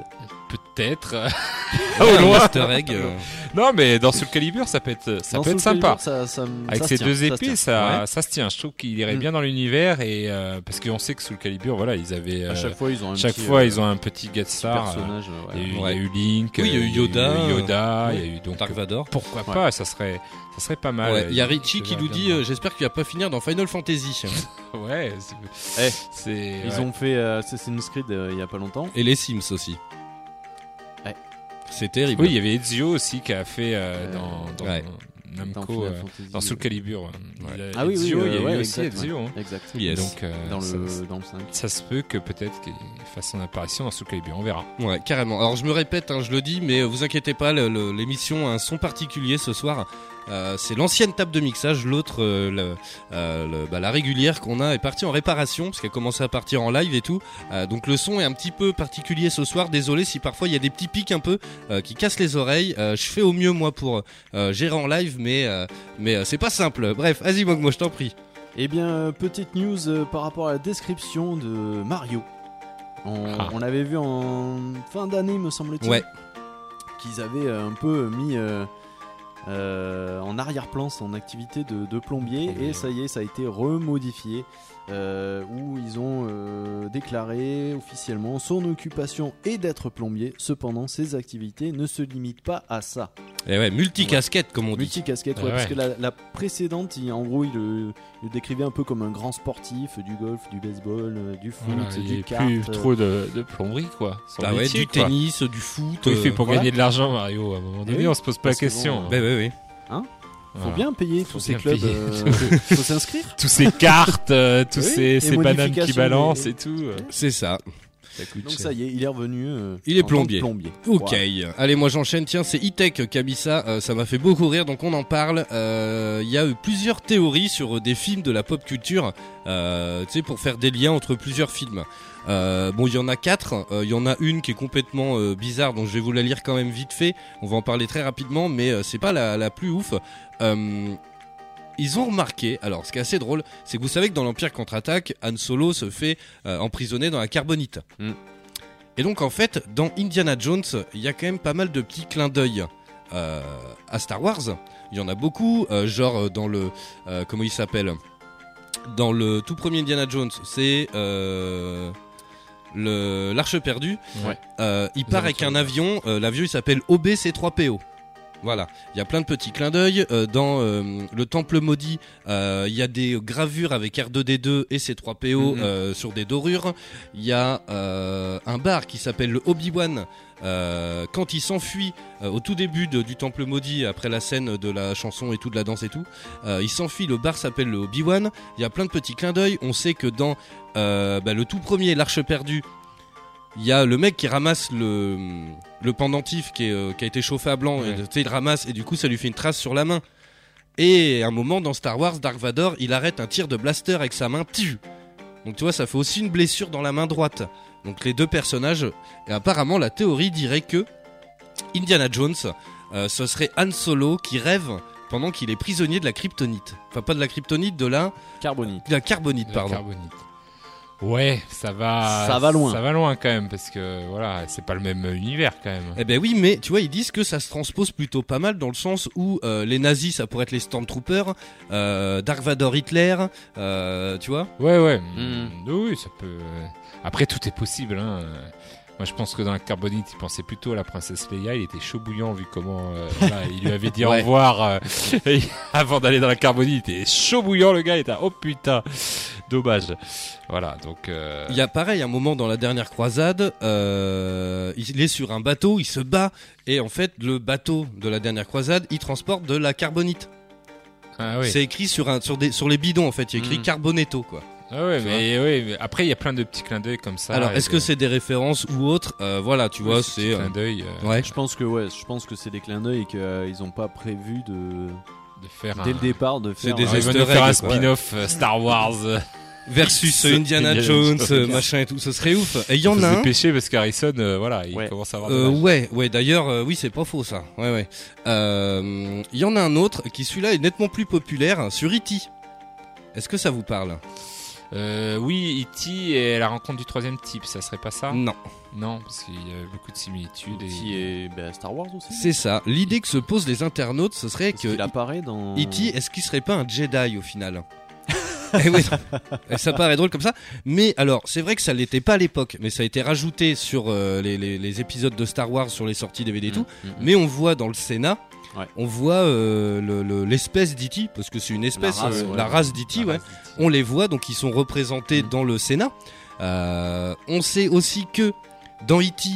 Peut-être. *laughs* Un loin. Easter egg, euh, Non, mais dans Soul Calibur, ça peut être, ça Dans peut être sympa. Calibur, ça- ça me- Avec ça ces se deux épées, ça, Ouais. ça, se tient. Je trouve qu'il irait Mm. bien dans l'univers et euh, parce qu'on sait que Soul Calibur, voilà, ils avaient À euh, chaque fois, ils ont un chaque petit, fois, euh, ils ont un petit guest star. personnage. Il y, a eu, il Link, Oui, il y a eu Yoda, Yoda, il y a eu donc Dark Vador. pourquoi pas, ça serait, ça serait pas mal. Ouais, il y a Euh, Richie qui nous dit euh, J'espère qu'il va pas finir dans Final Fantasy. *laughs* ouais, c'est, Eh, c'est, Ils ouais. ont fait euh, Assassin's Creed euh, il y a pas longtemps. Et les Sims aussi. Ouais. C'est terrible. Oui, il y avait Ezio aussi qui a fait euh, Euh, dans, dans ouais. Dans Namco, euh, dans Soul euh, Calibur. hein. Ah oui, oui, Ezio, euh, il y a eu aussi exact, Ezio. ouais. hein. Exact. Yes. Donc, euh, Dans ça- le, dans le 5. Ça se peut que peut-être qu'il fasse son apparition dans Soul Calibur, on verra. Ouais, carrément. Alors je me répète, hein, je le dis, mais euh, vous inquiétez pas, l'émission a un son particulier ce soir. Euh, c'est l'ancienne table de mixage, l'autre, euh, euh, bah, la régulière qu'on a est partie en réparation parce qu'elle a commencé à partir en live et tout. Donc le son est un petit peu particulier ce soir. Désolé si parfois il y a des petits pics un peu qui cassent les oreilles. Je fais au mieux moi pour gérer en live, mais mais c'est pas simple. Bref, vas-y Mogmo, je t'en prie. Eh bien, petite news par rapport à la description de Mario. On, Ah. on l'avait vu en fin d'année, me semble-t-il. Ouais. Qu'ils avaient un peu mis euh, en arrière-plan son activité de, de plombier. Et ça y est, ça a été remodifié. euh, où ils ont euh, déclaré officiellement son occupation est d'être plombier. Cependant, ses activités ne se limitent pas à ça. Et ouais, multicasquette comme on dit. Multicasquette, ouais, Ouais, parce ouais. que la, la précédente, il- en gros, il le, il le décrivait un peu comme un grand sportif, du golf, du baseball, du foot, Voilà, il du n'y a kart. plus trop de, de plomberie, quoi. Bah ouais, métier, du quoi. tennis, du foot. Il fait pour voilà. gagner de l'argent, Mario À un moment donné, oui, on se pose pas la question. bon, Bah ouais, ouais. Faut Voilà. bien payer Faut tous ces clubs. payer. euh, *laughs* faut s'inscrire. *laughs* Tous ces cartes, euh, tous Oui, ces, bananes qui balancent et tout. euh. C'est ça. Donc cher. ça y est, il est revenu. euh, Il est plombier. plombier. Ok, allez moi j'enchaîne, tiens c'est E-Tech qui a mis ça, Euh, ça m'a fait beaucoup rire donc on en parle. Euh, Il y a eu plusieurs théories sur euh, des films de la pop culture, euh, tu sais pour faire des liens entre plusieurs films. Euh, bon il y en a quatre, Euh, il y en a une qui est complètement euh, bizarre donc je vais vous la lire quand même vite fait, on va en parler très rapidement mais c'est pas la, la plus ouf. Ils ont remarqué, alors ce qui est assez drôle, c'est que vous savez que dans l'Empire contre-attaque, Han Solo se fait emprisonner dans la carbonite. Mm. Et donc en fait, dans Indiana Jones, il y a quand même pas mal de petits clins d'œil à Star Wars. Il y en a beaucoup, genre dans le... comment il s'appelle? Dans le tout premier Indiana Jones, c'est... Le l'arche perdue. Ouais. Euh, il part avec un avion euh, l'avion il s'appelle OBC3PO voilà. Il y a plein de petits clins d'œil. Euh, dans euh, le temple maudit euh, il y a des gravures avec R2D2 et C3PO Mhm. euh, sur des dorures. Il y a euh, un bar qui s'appelle le Obi-Wan. Euh, quand il s'enfuit euh, au tout début de- du temple maudit après la scène de la chanson et tout de la danse et tout euh, il s'enfuit. Le bar s'appelle le Obi-Wan. Il y a plein de petits clins d'œil. On sait que dans euh, bah, le tout premier l'arche perdue il y a le mec qui ramasse le, le pendentif qui, est, euh, qui a été chauffé à blanc, et, Ouais. sais, il ramasse et du coup ça lui fait une trace sur la main. Et à un moment dans Star Wars, Dark Vador, il arrête un tir de blaster avec sa main. Donc tu vois, ça fait aussi une blessure dans la main droite. Donc les deux personnages, et apparemment la théorie dirait que Indiana Jones, euh, ce serait Han Solo qui rêve pendant qu'il est prisonnier de la kryptonite. Enfin pas de la kryptonite, de la, Carbonite. de la carbonite, La pardon. carbonite. Ouais, ça va. Ça va loin. Ça va loin quand même parce que voilà, c'est pas le même univers quand même. Eh ben oui, mais tu vois, ils disent que ça se transpose plutôt pas mal dans le sens où euh, les nazis, ça pourrait être les Stormtroopers, euh, Dark Vador Hitler, euh, tu vois. Ouais, ouais. Mm. Oui, ça peut. Après, tout est possible. Hein. Moi, je pense que dans la carbonite, il pensait plutôt à la princesse Leia. Il était chaud bouillant vu comment euh, *laughs* voilà, il lui avait dit au revoir euh, *laughs* avant d'aller dans la carbonite. Il était chaud bouillant, le gars. Il était oh putain, dommage. Voilà, donc. euh, Il y a pareil un moment dans la dernière croisade, euh, il est sur un bateau, il se bat, et en fait, le bateau de la dernière croisade, il transporte de la carbonite. Ah oui. C'est écrit sur, un, sur, des, sur les bidons, en fait, il y a écrit Mm. Carbonetto, quoi. Ah ouais, mais, ouais, mais après, il y a plein de petits clins d'œil comme ça. Alors, est-ce de- que c'est des références ou autres? Euh, Voilà, tu vois, c'est. euh, d'œil euh, ouais. Je pense que ouais, je pense que c'est des clins d'œil et qu'ils ont pas prévu de de faire dès un. le départ de C'est faire. des un- ils faire spin-off Star Wars. *laughs* Versus Indiana Indiana Jones, Jones. euh, machin et tout, ce serait ouf. Et il y en a se un. dépêcher parce qu'Harrison, euh, voilà, il Ouais. commence à avoir. Euh, ouais, ouais. D'ailleurs, euh, oui, c'est pas faux ça. Ouais, ouais. Euh, Il y en a un autre qui celui-là est nettement plus populaire sur E.T. Est-ce que ça vous parle? Euh, oui, E.T. et la rencontre du troisième type, ça serait pas ça? Non, Non, parce qu'il y a beaucoup de similitudes. Qui Et... est ben, Star Wars aussi. c'est ça. L'idée que se posent les internautes, ce serait que qu'il apparaît dans. E.T. est-ce qu'il serait pas un Jedi au final? *laughs* Eh oui, ça paraît drôle comme ça. Mais alors, c'est vrai que ça l'était pas à l'époque, mais ça a été rajouté sur euh, les, les- les épisodes de Star Wars sur les sorties DVD et tout. Mm, mm, mm. Mais on voit dans le Sénat, Ouais. on voit euh, le- le- l'espèce d'E.T. parce que c'est une espèce, La race, euh, ouais. la race ouais. d'E.T. On les voit, donc ils sont représentés Mm. dans le Sénat. On sait aussi que dans E.T.,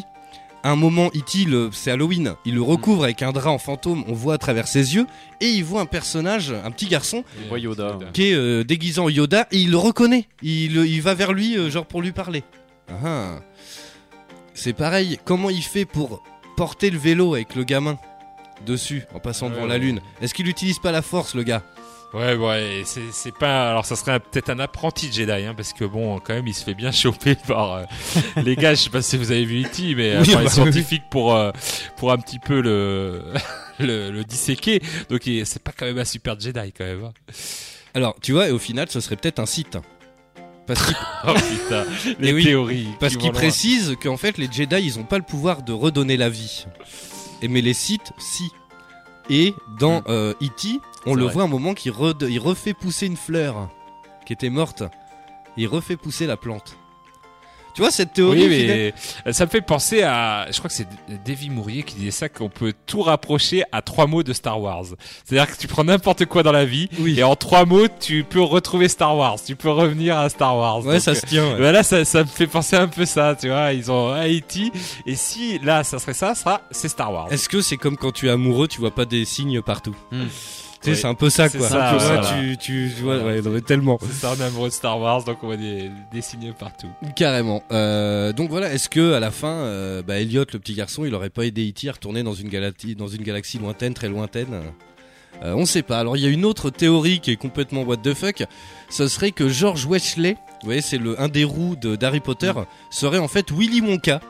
un moment, E.T., le- c'est Halloween, il le recouvre avec un drap en fantôme, on voit à travers ses yeux, et il voit un personnage, un petit garçon, On voit Yoda. qui est euh, déguisé en Yoda, et il le reconnaît. Il, il va vers lui, euh, genre pour lui parler. Ah ah. C'est pareil, comment il fait pour porter le vélo avec le gamin dessus, en passant devant ouais. la lune? Est-ce qu'il utilise pas la force, le gars? Ouais, ouais, c'est, pas. Alors, ça serait peut-être un apprenti Jedi, hein, parce que bon, quand même, il se fait bien *laughs* choper par euh, les gars. Je sais pas si vous avez vu E.T., mais euh, Oui, par bah, les oui, scientifiques pour euh, pour un petit peu le *laughs* le, le disséquer. Donc, c'est pas quand même un super Jedi, quand même. hein. Alors, tu vois, et au final, ce serait peut-être un site. Parce qu'il *laughs* Oh putain, les Eh oui, théories. Parce qui qu'il précise qu'en fait les Jedi ils ont pas le pouvoir de redonner la vie. Et mais les Sith si. Et dans Mm. euh, E.T. on le vrai. voit un moment qui re- il refait pousser une fleur qui était morte. Il refait pousser la plante. Tu vois cette théorie Oui, mais ça me fait penser à, je crois que c'est Davy Mourier qui disait ça, qu'on peut tout rapprocher à trois mots de Star Wars. C'est-à-dire que tu prends n'importe quoi dans la vie, Oui. et en trois mots, tu peux retrouver Star Wars, tu peux revenir à Star Wars. Ouais, Donc, ça se tient. ouais. euh, Voilà, ça, ça me fait penser un peu ça, tu vois. Ils ont Haïti, et si là, ça serait ça, ça sera, c'est Star Wars. Est-ce que c'est comme quand tu es amoureux, tu vois pas des signes partout? Hmm. Tu sais, Ouais. c'est un peu ça, quoi. ça, tu, vois, tu, tu, tu vois, Voilà. ouais, non, mais tellement. C'est ça, on est amoureux de Star Wars, donc on va des, dessiner partout. Carrément. Euh, donc voilà, est-ce que à la fin, euh, bah, Elliot, le petit garçon, il aurait pas aidé E.T. à retourner dans une galaxie, dans une galaxie lointaine, très lointaine? Euh, On sait pas. Alors il y a une autre théorie qui est complètement what the fuck. Ce serait que George Wesley, vous voyez, c'est le un des roues de- d'Harry Potter, serait en fait Willy Wonka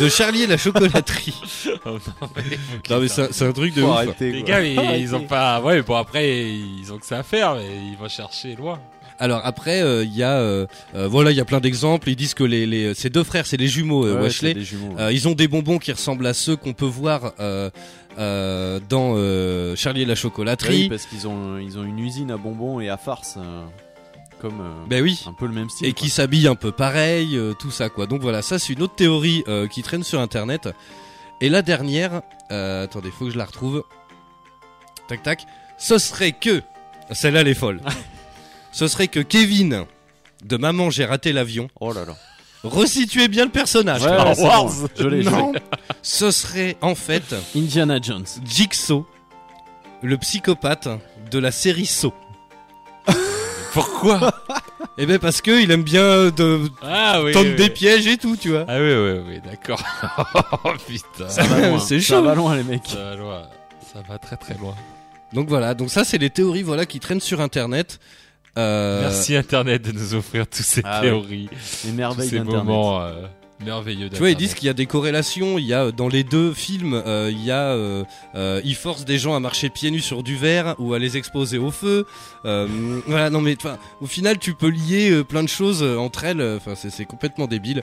de Charlie et la chocolaterie. *laughs* Oh non, mais, non mais c'est un- truc de ouf. arrêter, Les gars, ils, ils ont pas. Ouais, bon après, ils ont que ça à faire, mais ils vont chercher loin. Alors après, euh, il y a, euh, euh, voilà, il y a plein d'exemples. Ils disent que les, les, ces deux frères, c'est les jumeaux euh, Ouais, Wesley. des jumeaux, ouais. Euh, ils ont des bonbons qui ressemblent à ceux qu'on peut voir euh, euh, dans euh, Charlie et la Oui, chocolaterie. parce qu'ils ont, ils ont une usine à bonbons et à farce. Comme euh, ben oui. un peu le même style. Et qui s'habillent un peu pareil, euh, tout ça quoi. Donc voilà, ça c'est une autre théorie euh, qui traîne sur internet. Et la dernière, euh, attendez, faut que je la retrouve. Tac tac. Ce serait que, celle-là elle est folle. *laughs* Ce serait que Kevin de Maman j'ai raté l'avion. Oh là là. resituait bien le personnage. Ouais, bon. Je l'ai, je non, ce serait en fait Indiana Jones. Jigsaw, le psychopathe de la série Saw. *laughs* *laughs* Pourquoi Eh ben parce que il aime bien de Ah oui. tendre oui, des oui. pièges et tout, tu vois. Ah oui, oui, oui, d'accord. *laughs* oh putain. Ça va loin. C'est Ça chaud. va loin, les mecs. Ça va loin. Ça va très très loin. Donc voilà, donc ça c'est les théories voilà qui traînent sur internet. Euh, Merci Internet de nous offrir toutes ces Ah théories, Les tous merveilles ces d'Internet. moments euh, merveilleux. Tu vois, ils disent qu'il y a des corrélations. Il y a euh, dans les deux films, euh, il y a, euh, euh, ils forcent des gens à marcher pieds nus sur du verre ou à les exposer au feu. Euh, voilà, non mais enfin, au final, tu peux lier plein de choses entre elles. Enfin, c'est complètement débile.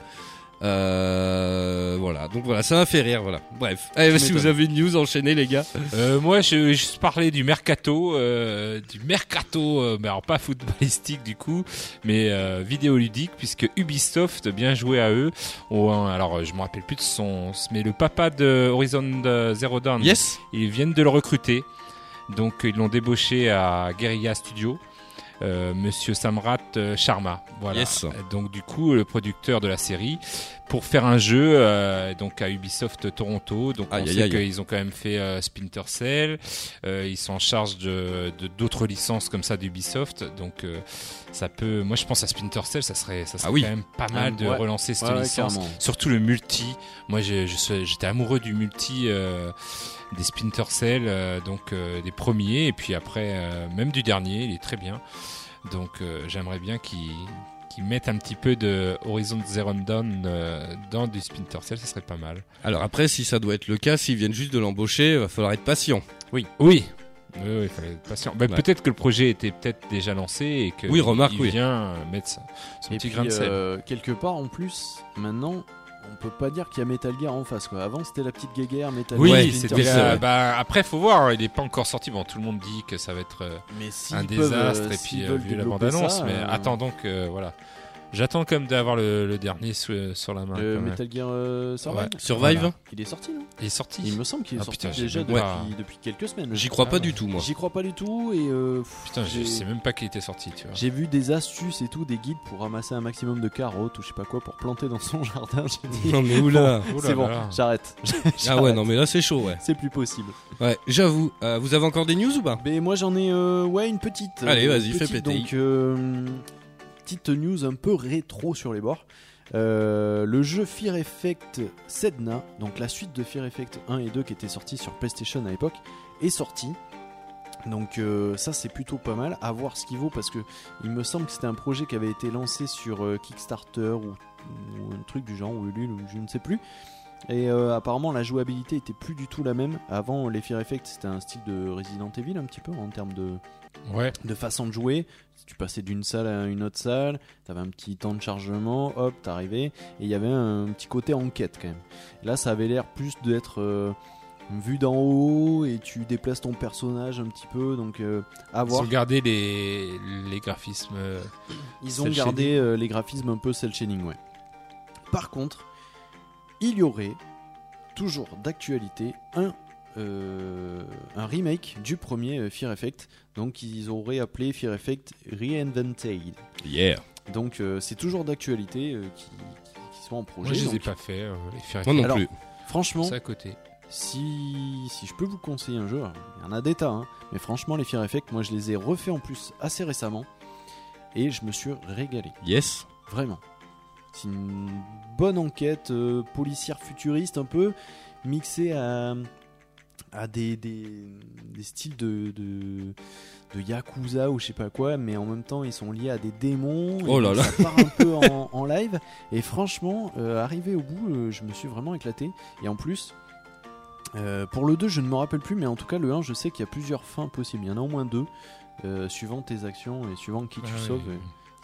Euh, voilà, donc voilà, ça m'a fait rire, voilà. Bref, Allez, si vous avez une news, enchaînez les gars. Euh, moi, je vais juste parler du mercato, euh, du mercato, euh, mais alors pas footballistique du coup, mais euh, vidéoludique, puisque Ubisoft, bien joué à eux. un- alors, je me rappelle plus de son, mais le papa de Horizon Zero Dawn, Yes. ils viennent de le recruter, donc ils l'ont débauché à Guerrilla Studio. Euh, Monsieur Samrat euh, Sharma, voilà. Yes. Donc du coup, le producteur de la série, pour faire un jeu, euh, donc à Ubisoft Toronto. Donc on Aïe, sait qu'ils ont quand même fait euh, Splinter Cell. Euh, ils sont en charge de d'autres licences comme ça d'Ubisoft. Donc euh, ça peut, moi je pense à Splinter Cell, ça serait, ça serait Ah oui. quand même pas mal Ah, de relancer cette Ouais, licence. Surtout le multi. Moi, je j'étais amoureux du multi des Splinter Cell, donc des premiers, et puis après, même du dernier, il est très bien. Donc, j'aimerais bien qu'ils qu'ils mettent un petit peu de Horizon Zero Dawn euh, dans du Splinter Cell, ça serait pas mal. Alors après, si ça doit être le cas, s'ils viennent juste de l'embaucher, va falloir être patient. Oui. Oui. Oui, oui, il fallait être patient. Bah, Ouais. Peut-être que le projet était peut-être déjà lancé et que Oui, remarque, il oui. vient mettre son, Et petit puis, grain de sel. euh, quelque part, en plus, maintenant, peut pas dire qu'il y a Metal Gear en face. Quoi. Avant, c'était la petite guéguerre Metal Oui, Gear. Splinter c'était bah, après, faut voir, il est pas encore sorti. Bon, tout le monde dit que ça va être euh, Mais un peuvent, euh, désastre et puis euh, vu la bande-annonce, mais euh, attendons que voilà. J'attends quand même d'avoir le, le dernier sous- sur la main. Metal Gear euh, Survive Ouais. Survive Voilà. Il est sorti, non? Il est sorti. Il me semble qu'il est Ah, sorti putain, déjà depuis, quelques semaines. J'y crois Ah pas ouais. du tout, moi. J'y crois pas du tout et euh, pff, Putain, je sais même pas qu'il était sorti, tu vois. J'ai vu des astuces et tout, des guides pour ramasser un maximum de carottes ou je sais pas quoi pour planter dans son *laughs* jardin. J'ai dit, Non mais oula. Là c'est bon, là. j'arrête. *laughs* Ah ouais, non mais là c'est chaud, ouais. C'est plus possible. Ouais, j'avoue. Euh, vous avez encore des news ou pas? Mais moi j'en ai euh, ouais une petite. Allez, euh, vas-y, fais péter. Donc euh, petite news un peu rétro sur les bords. Euh, le jeu Fear Effect Sedna, donc la suite de Fear Effect 1 et 2 qui était sorti sur PlayStation à l'époque, est sorti. Donc euh, ça c'est plutôt pas mal à voir ce qu'il vaut parce que il me semble que c'était un projet qui avait été lancé sur euh, Kickstarter ou, un truc du genre ou Ulule je ne sais plus. Et apparemment la jouabilité était plus du tout la même. Avant les Fear Effect c'était un style de Resident Evil un petit peu en termes de, Ouais. de façon de jouer. Tu passais d'une salle à une autre salle, t'avais un petit temps de chargement, hop, t'arrivais, et il y avait un petit côté enquête quand même. Là, ça avait l'air plus d'être euh, vu d'en haut et tu déplaces ton personnage un petit peu, donc euh, à Ils voir. ont gardé les, les graphismes. euh, Ils ont gardé les graphismes un peu cel shading, ouais. Par contre, il y aurait toujours d'actualité un euh, un remake du premier Fear Effect, donc ils auraient appelé Fear Effect Reinvented. Yeah. Donc euh, c'est toujours d'actualité euh, qui, qui- qui sont en projet. Moi, je les ai donc, pas fait. euh, les Fear Moi non Alors, plus. Franchement, C'est à côté. si, si je peux vous conseiller un jeu, alors, il y en a des tas, hein, mais franchement, les Fear Effect, moi je les ai refaits en plus assez récemment et je me suis régalé. Yes. Vraiment. C'est une bonne enquête euh, policière futuriste un peu mixée à, à des, des, des styles de, de, de Yakuza ou je sais pas quoi, mais en même temps ils sont liés à des démons. et Oh là là. Ça part un peu en, en live. Et franchement, euh, arrivé au bout, euh, je me suis vraiment éclaté. Et en plus, euh, pour le 2, je ne me rappelle plus, mais en tout cas, le 1, je sais qu'il y a plusieurs fins possibles. Il y en a au moins deux, euh, suivant tes actions et suivant qui tu Ah oui. sauves. Et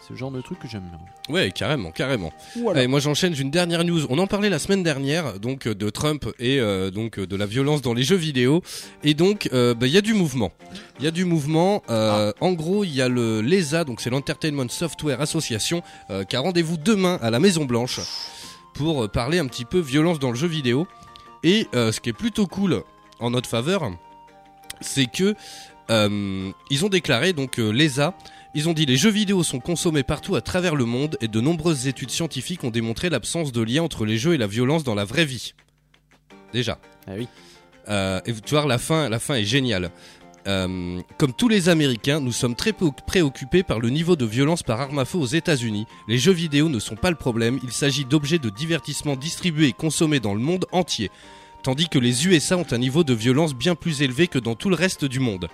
C'est le genre de truc que j'aime bien. Ouais, carrément, carrément. Voilà. Allez, moi j'enchaîne j'ai une dernière news. On en parlait la semaine dernière, donc euh, de Trump et euh, donc euh, de la violence dans les jeux vidéo. Et donc, euh, bah, il y a du mouvement. Il y a du mouvement. euh, En gros, il y a le l'ESA, donc c'est l'Entertainment Software Association, euh, qui a rendez-vous demain à la Maison Blanche pour parler un petit peu violence dans le jeu vidéo. Et euh, ce qui est plutôt cool en notre faveur, c'est que euh, ils ont déclaré donc euh, l'ESA ils ont dit les jeux vidéo sont consommés partout à travers le monde et de nombreuses études scientifiques ont démontré l'absence de lien entre les jeux et la violence dans la vraie vie. Déjà. Ah oui. Euh, et tu vois, la fin, la fin est géniale. Euh, comme tous les Américains, nous sommes très peu- préoccupés par le niveau de violence par arme à feu aux États-Unis. Les jeux vidéo ne sont pas le problème, il s'agit d'objets de divertissement distribués et consommés dans le monde entier. Tandis que les USA ont un niveau de violence bien plus élevé que dans tout le reste du monde.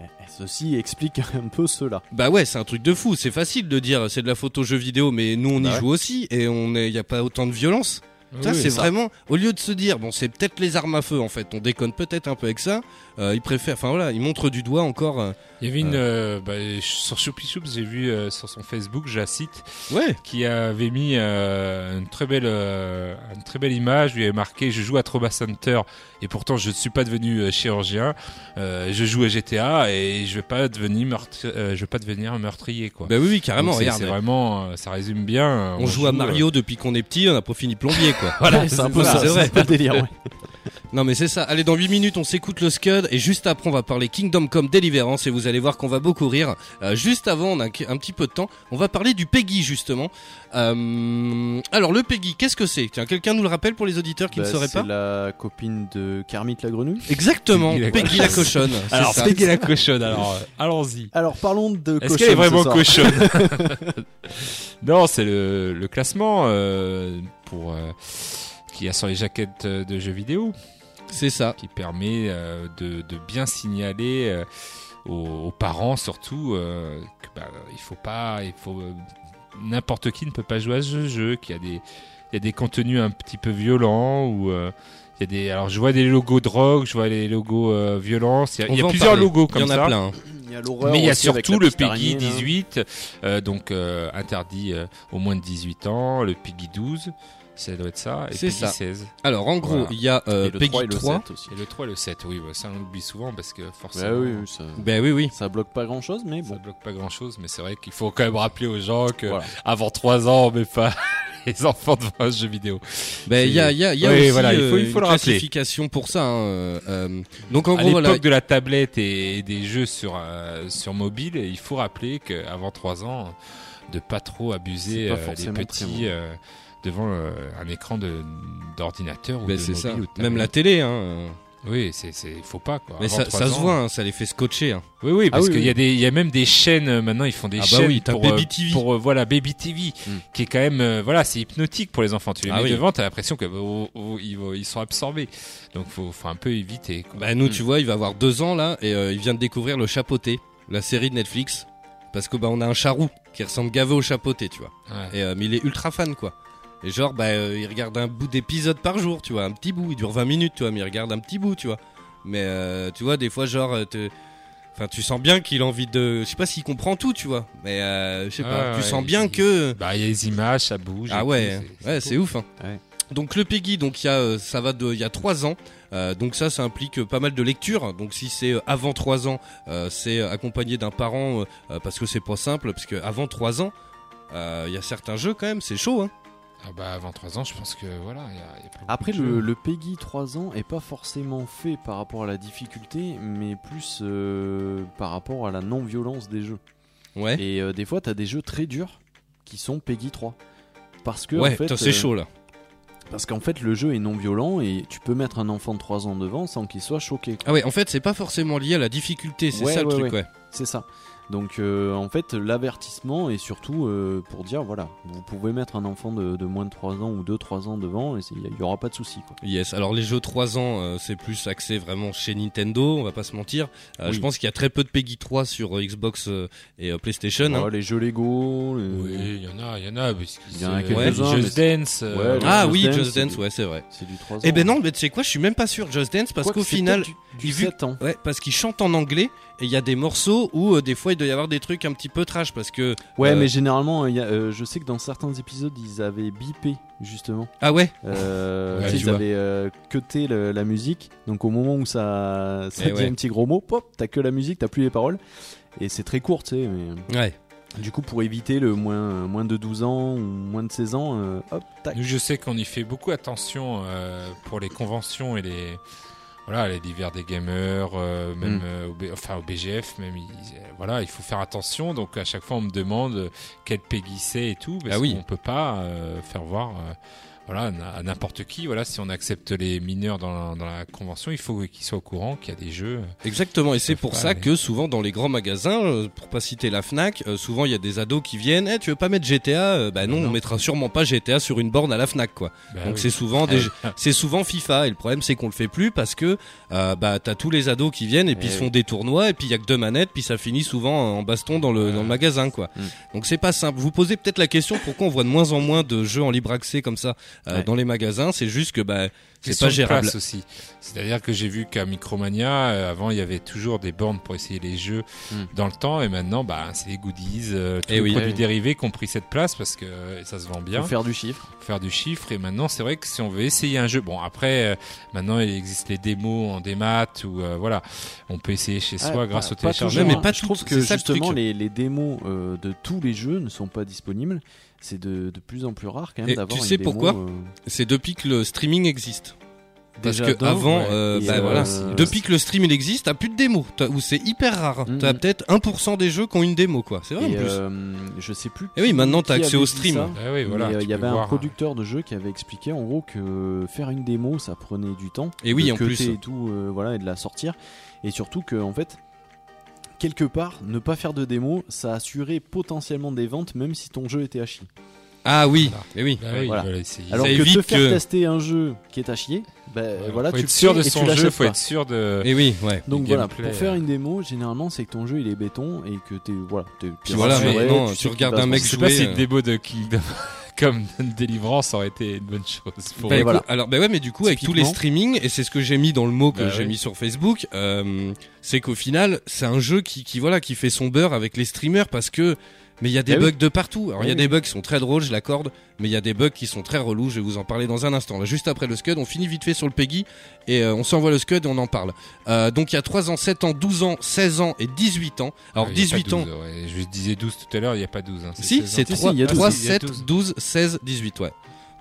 Eh, eh, Ceci explique *laughs* un peu cela. Bah ouais, c'est un truc de fou. C'est facile de dire c'est de la photo jeu vidéo, mais nous on Bah y ouais. joue aussi et on est, y a pas autant de violence. Ça c'est vraiment au lieu de se dire bon c'est peut-être les armes à feu en fait, on déconne peut-être un peu avec ça. Euh, ils préfèrent, enfin voilà, ils montrent du doigt encore. euh, Il y avait une euh, bah, sur Choupi Choups, j'ai vu euh, sur son Facebook, je la cite, Ouais. qui avait mis euh, une très belle euh, une très belle image. Lui avait marqué je joue à Trauma Center et pourtant je ne suis pas devenu euh, chirurgien. Euh, je joue à GTA et je vais pas devenir meurtri- euh, je vais pas devenir meurtrier quoi. Bah oui oui carrément. Donc regarde, c'est vraiment euh, ça résume bien. on, joue à Mario depuis qu'on est petit, on a pas fini plombier quoi. *laughs* Voilà, *laughs* c'est un peu ça, ça. c'est vrai. un peu le délire. ouais. *laughs* Non mais c'est ça. Allez dans 8 minutes on s'écoute le Scud et juste après on va parler Kingdom Come Deliverance et vous allez voir qu'on va beaucoup rire. Euh, juste avant on a un petit peu de temps, on va parler du Peggy justement. Euh, alors le Peggy qu'est-ce que c'est? Tiens quelqu'un nous le rappelle pour les auditeurs qui Bah, ne sauraient c'est pas la copine de Kermit la grenouille. Exactement, Peggy la Peggy la cochonne. c'est Alors ça. Peggy la cochonne. Alors euh, allons-y. Alors parlons de Est-ce cochonne qu'elle est vraiment cochonne *laughs* Non, c'est le, le classement euh, pour euh, qu'il y a sur les jaquettes euh, de jeux vidéo C'est ça. qui permet euh, de, de bien signaler euh, aux, aux parents surtout euh, que bah, il faut pas, il faut euh, n'importe qui ne peut pas jouer à ce jeu, qu'il y a des il y a des contenus un petit peu violents ou euh, il y a des alors je vois des logos drogue, je vois les logos euh, violence, il y a, il y plusieurs parler. logos Il y comme en ça. a plein. hein. Il y a l'horreur Mais il y a surtout le Peggy là. 18, euh, donc euh, interdit euh, au moins de 18 ans, le Peggy 12, ça doit être ça, et C'est Peggy ça. 16. Alors en gros Voilà. il y a euh, Et le Peggy 3 et le 3. 7 aussi. Et le 3 et le 7, oui, bah, ça on l'oublie souvent parce que Bah forcément oui, oui, ça, Ben oui oui. ça bloque pas grand chose, mais ça bon. bloque pas grand chose, mais c'est vrai qu'il faut quand même rappeler aux gens que Voilà. avant 3 ans, on met pas *laughs* les enfants devant un jeu vidéo. Ben il y a il y a, il y a Oui, aussi voilà, il faut- euh, il faut une le rappeler. classification pour ça. hein, euh, euh, donc en à gros l'époque voilà. de la tablette et des jeux sur euh, sur mobile, il faut rappeler qu'avant 3 ans, de pas trop abuser C'est pas euh, les forcément très petits bon. euh, devant euh, un écran de d'ordinateur ou Ben de ça. mobile ou de Même la télé hein. Oui, c'est c'est faut pas quoi. Mais Avant ça, 3 ça se voit, hein, ça les fait scotcher. hein. Oui, oui, parce Ah oui, qu'il y a oui. des, il y a même des chaînes euh, maintenant. Ils font des Ah bah chaînes oui, pour Baby euh, TV. pour euh, voilà Baby TV, Mm. qui est quand même euh, voilà, c'est hypnotique pour les enfants. Tu les Ah mets oui. devant, t'as l'impression que oh, oh, ils, vont- ils sont absorbés. Donc faut, faut un peu éviter. Quoi. Bah nous, Mm. tu vois, il va avoir deux ans là et euh, il vient de découvrir le Chapoté, la série de Netflix, parce que bah on a un charou qui ressemble gavé au Chapoté, tu vois. Ouais. Et euh, mais il est ultra fan quoi. Et genre bah euh, il regarde un bout d'épisode par jour, tu vois, un petit bout, il dure 20 minutes, tu vois, mais il regarde un petit bout, tu vois. Mais euh, tu vois, des fois genre euh, te- Enfin, tu sens bien qu'il a envie de. Je sais pas s'il comprend tout, tu vois. Mais euh, je sais pas. Ouais, tu ouais, sens bien il- que. Bah il y a les images, ça bouge. et Ah tout, ouais, ouais, c'est ouf. Hein. Ouais. Donc le Peggy, donc il y a, euh, ça va de, il y a trois ans. Euh, donc ça, ça implique euh, pas mal de lecture. Donc si c'est euh, avant trois ans, euh, c'est euh, accompagné d'un parent euh, euh, parce que c'est pas simple, parce que avant trois ans, euh, il y a certains jeux quand même, c'est chaud. Hein. Ah bah avant 3 ans, je pense que voilà, il y a, il y a pas beaucoup Après, le, le Peggy 3 ans est pas forcément fait par rapport à la difficulté, mais plus euh, par rapport à la non-violence des jeux. Ouais. Et euh, des fois, t'as des jeux très durs qui sont Peggy 3. Parce que, ouais, en fait, c'est euh, chaud là. Parce qu'en fait, le jeu est non violent et tu peux mettre un enfant de 3 ans devant sans qu'il soit choqué. Ah ouais, en fait, c'est pas forcément lié à la difficulté, c'est Ouais, ça le truc, ouais. ouais. C'est ça. Donc euh, en fait, l'avertissement est surtout euh, pour dire voilà, vous pouvez mettre un enfant de, de moins de 3 ans ou 2-3 ans devant et il y aura pas de souci. quoi. Yes, alors les jeux 3 ans, euh, c'est plus axé vraiment chez Nintendo, on va pas se mentir. Euh, Oui. Je pense qu'il y a très peu de Peggy 3 sur euh, Xbox euh, et euh, PlayStation. hein. Les jeux Lego. les- Oui, il y en a, il y en a. parce que Il y en a c'est- quelques-uns, Just mais Dance. euh, Ouais. Ah Just oui, Dance, Just c'est Dance, ouais, c'est vrai. C'est du 3 ans. Eh ben non, mais tu sais quoi, je suis même pas sûr Just Dance parce qu'au c'est final, du, du vu- 7 ans. ouais, parce qu'il chante en anglais et il y a des morceaux où euh, des fois il doit y avoir des trucs un petit peu trash parce que Ouais, Euh, mais généralement, il y a, euh, je sais que dans certains épisodes, ils avaient bipé justement. ah ouais, Euh, Ouais, tu sais, tu ils vois. avaient euh, cuté le- la musique. Donc au moment où ça, ça Eh dit ouais. un petit gros mot, pop, t'as que la musique, t'as plus les paroles. Et c'est très court, tu sais. Mais ouais. du coup, pour éviter le moins, moins de 12 ans ou moins de 16 ans, euh, hop, tac. Nous, je sais qu'on y fait beaucoup attention euh, pour les conventions et les voilà les divers des gamers, euh, même Mm. euh, au, B- enfin au BGF, même ils- euh, voilà, il faut faire attention. Donc à chaque fois, on me demande quel Peggy c'est et tout, parce Ah oui. qu'on peut pas euh, faire voir. Voilà, à n'importe qui. Voilà, si on accepte les mineurs dans la, dans la convention, il faut qu'ils soient au courant qu'il y a des jeux. Exactement, et c'est pour ça aller. que souvent dans les grands magasins, euh, pour pas citer la Fnac, euh, souvent il y a des ados qui viennent, Eh, tu veux pas mettre GTA Euh, Bah non, Non. on mettra sûrement pas GTA sur une borne à la Fnac quoi. Bah Donc oui. c'est souvent des, *laughs* c'est souvent FIFA et le problème c'est qu'on le fait plus parce que euh, bah t'as tous les ados qui viennent et puis Eh ils se oui. font des tournois et puis il y a que deux manettes puis ça finit souvent en baston dans le Ouais. dans le magasin quoi. Mm. Donc c'est pas simple. Vous posez peut-être la question pourquoi on voit de moins en moins de jeux en libre accès comme ça? Euh, Ouais. dans les magasins, c'est juste que bah c'est pas gérable. aussi. C'est-à-dire que j'ai vu qu'à Micromania, euh, avant il y avait toujours des bornes pour essayer les jeux Mm. dans le temps, et maintenant bah c'est les goodies, euh, tous Eh les oui. produits Eh oui. dérivés qui ont pris cette place parce que euh, ça se vend bien, Faut faire du chiffre. faut faire du chiffre. Et maintenant c'est vrai que si on veut essayer un jeu, bon après euh, maintenant il existe les démos en démat ou euh, voilà, on peut essayer chez Ah, soi pas- grâce au pas téléchargement. toujours, mais hein. pas Je trouve c'est que le justement truc. les, les démos euh, de tous les jeux ne sont pas disponibles. C'est de, de plus en plus rare quand même Et d'avoir tu une sais démo, pourquoi euh, C'est depuis que le streaming existe. Parce déjà que avant, ouais. euh, Et, bah euh, voilà, euh, depuis que le stream il existe, t'as plus de démos, T'as- ou c'est hyper rare. Mhm. T'as peut-être 1% des jeux qui ont une démo, quoi. C'est vrai en et, plus. euh, je sais plus. Eh oui, maintenant, t'as accès au stream. Ah oui, voilà. tu il y avait un producteur de jeu qui avait expliqué en gros que faire une démo ça prenait du temps. Et oui, de en plus. Et tout, euh, voilà, et de la sortir. Et surtout que, en fait, quelque part, ne pas faire de démo, ça assurait potentiellement des ventes même si ton jeu était à chier. Ah oui, Voilà. eh oui. Bah oui, Voilà. voilà, essayer. Alors Ça que te faire que- tester un jeu qui est à chier, ben Ouais, voilà, faut tu être sûr de et son jeu, faut pas. être sûr de. Et oui, ouais. Donc voilà, gameplay, pour faire euh. une démo, généralement c'est que ton jeu il est béton et que t'es voilà, Puis voilà, maintenant, sais tu regardes un mec Je passer. sais pas jouer, si euh. une démo de Kingdom *laughs* comme Deliverance aurait été une bonne chose. Pour Bah, voilà. alors bah ouais mais du coup avec tous les streamings et c'est ce que j'ai mis dans le mot que Bah j'ai oui. mis sur Facebook euh, c'est qu'au final c'est un jeu qui, qui voilà qui fait son beurre avec les streamers parce que mais il y a des Bah bugs oui. de partout alors il y a Oui, des bugs qui sont très drôles je l'accorde mais il y a des bugs qui sont très relous je vais vous en parler dans un instant là juste après le scud on finit vite fait sur le Peggy et euh, on s'envoie le scud et on en parle Euh, donc il y a 3 ans 7 ans 12 ans 16 ans et 18 ans alors Ah, il y a pas 18 ans 12, ouais. Je disais 12 tout à l'heure, il n'y a pas 12. Hein, si 16 c'est ans. Si, si, 3, il y a 3 12, il y a 7 12. 12 16 18 ouais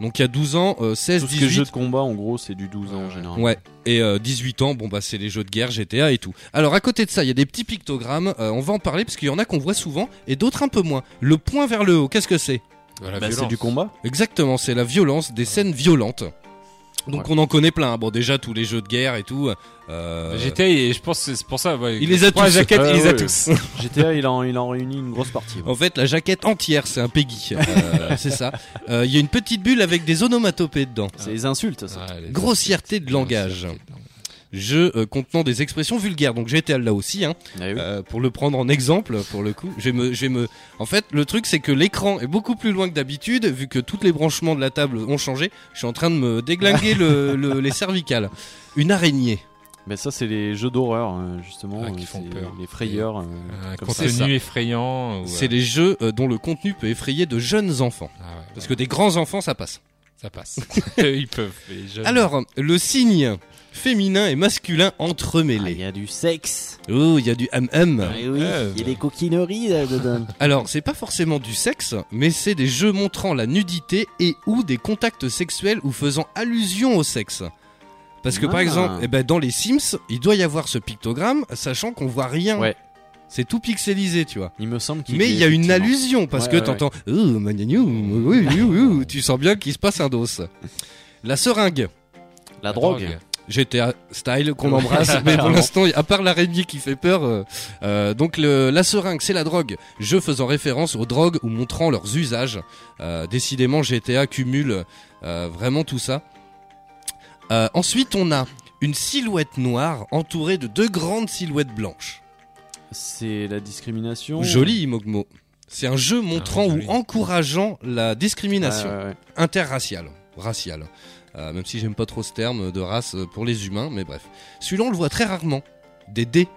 donc il y a 12 ans euh, 16 Tout ce qui est 18 jeu de combat en gros c'est du 12 ans en général. Ouais. Et euh, 18 ans, bon bah c'est les jeux de guerre, GTA et tout. Alors à côté de ça, il y a des petits pictogrammes. euh, on va en parler parce qu'il y en a qu'on voit souvent et d'autres un peu moins. Le point vers le haut, qu'est-ce que c'est? Voilà, Bah, c'est violence. du combat. Exactement, c'est la violence, des scènes violentes. Donc Ouais. on en connaît plein. Bon déjà tous les jeux de guerre et tout. Euh... GTA, et je pense que c'est pour ça. ouais, Il les a pour la tous. jaquette, il les a tous. *laughs* GTA il en, il en réunit une grosse partie. ouais. En fait, la jaquette entière, c'est un Peggy. Euh, *laughs* c'est ça. Euh, Il y a une petite bulle avec des onomatopées dedans. C'est les insultes ça. Ah, les Grossièreté de langage. Jeu euh, contenant des expressions vulgaires. Donc GTA là aussi. Hein. Ah oui. Euh, pour le prendre en exemple, pour le coup, je vais me, je vais me. En fait, le truc c'est que l'écran est beaucoup plus loin que d'habitude, vu que tous les branchements de la table ont changé. Je suis en train de me déglinguer le, *laughs* le- les cervicales. Une araignée. Mais ça c'est les jeux d'horreur hein, justement, Ah, qui euh, font peur. les frayeurs. euh, Un contenu effrayant. ou, C'est euh, les jeux euh, dont le contenu peut effrayer de jeunes enfants. ah ouais, Parce ouais, que des grands enfants, ça passe. ça passe. *laughs* Ils peuvent. les jeunes. Alors, le signe féminin et masculin ah, entremêlés. Il y a du sexe. Oh, il y a du hum hum. il y a des coquineries là dedans. *laughs* Alors, c'est pas forcément du sexe, mais c'est des jeux montrant la nudité et ou des contacts sexuels ou faisant allusion au sexe. Parce que par ah. exemple, eh ben, dans les Sims, il doit y avoir ce pictogramme, sachant qu'on voit rien. C'est tout pixelisé, tu vois. Il me semble Mais il y a une allusion parce que ouais, t'entends ouais. tu sens bien qu'il se passe un dos. La seringue. La, drogue. GTA style qu'on embrasse, *laughs* mais pour l'instant, à part l'araignée qui fait peur, euh, euh, donc la seringue, c'est la drogue. Jeu faisant référence aux drogues ou montrant leurs usages. Euh, décidément, GTA cumule vraiment tout ça. ensuite, on a une silhouette noire entourée de deux grandes silhouettes blanches. C'est la discrimination. Joli, Imogmo. C'est un jeu ah montrant ou encourageant la discrimination interraciale, raciale. Euh, même si j'aime pas trop ce terme de race euh, pour les humains, mais bref. Celui-là, on le voit très rarement. Des dés.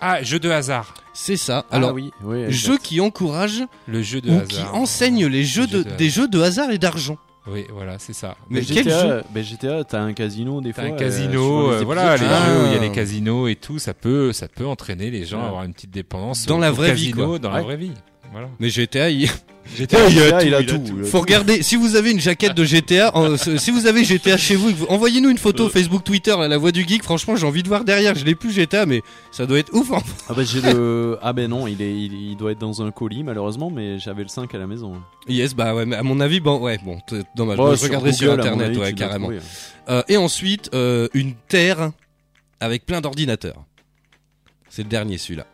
Ah, jeu de hasard. C'est ça. Ah Alors, ah jeu qui encourage le jeu de ou hasard. qui enseigne les jeux, de, des jeux de hasard et d'argent. Oui, voilà, c'est ça. Mais, quel jeu mais GTA, t'as un casino des fois. Un casino, euh, voilà, les ah. jeux où il y a les casinos et tout, ça peut, ça peut entraîner les gens à ah. avoir une petite dépendance dans, la vraie, casino, vie, dans la vraie vie. Mais GTA, il... GTA, il, a, tout, il Faut regarder. Si vous avez une jaquette de GTA, si vous avez GTA chez vous, envoyez-nous une photo euh. Facebook, Twitter, la voix du geek. Franchement, j'ai envie de voir derrière. Je l'ai plus GTA, mais ça doit être ouf. Ah bah ben non, il est, il, doit être dans un colis malheureusement, mais j'avais le 5 à la maison. Yes, bah ouais. Mais à mon avis, bon, ouais, bon, dommage. Bah, je sur regarderai sur internet, ouais, carrément. Hein. Euh, et ensuite, euh, une terre avec plein d'ordinateurs. C'est le dernier celui-là.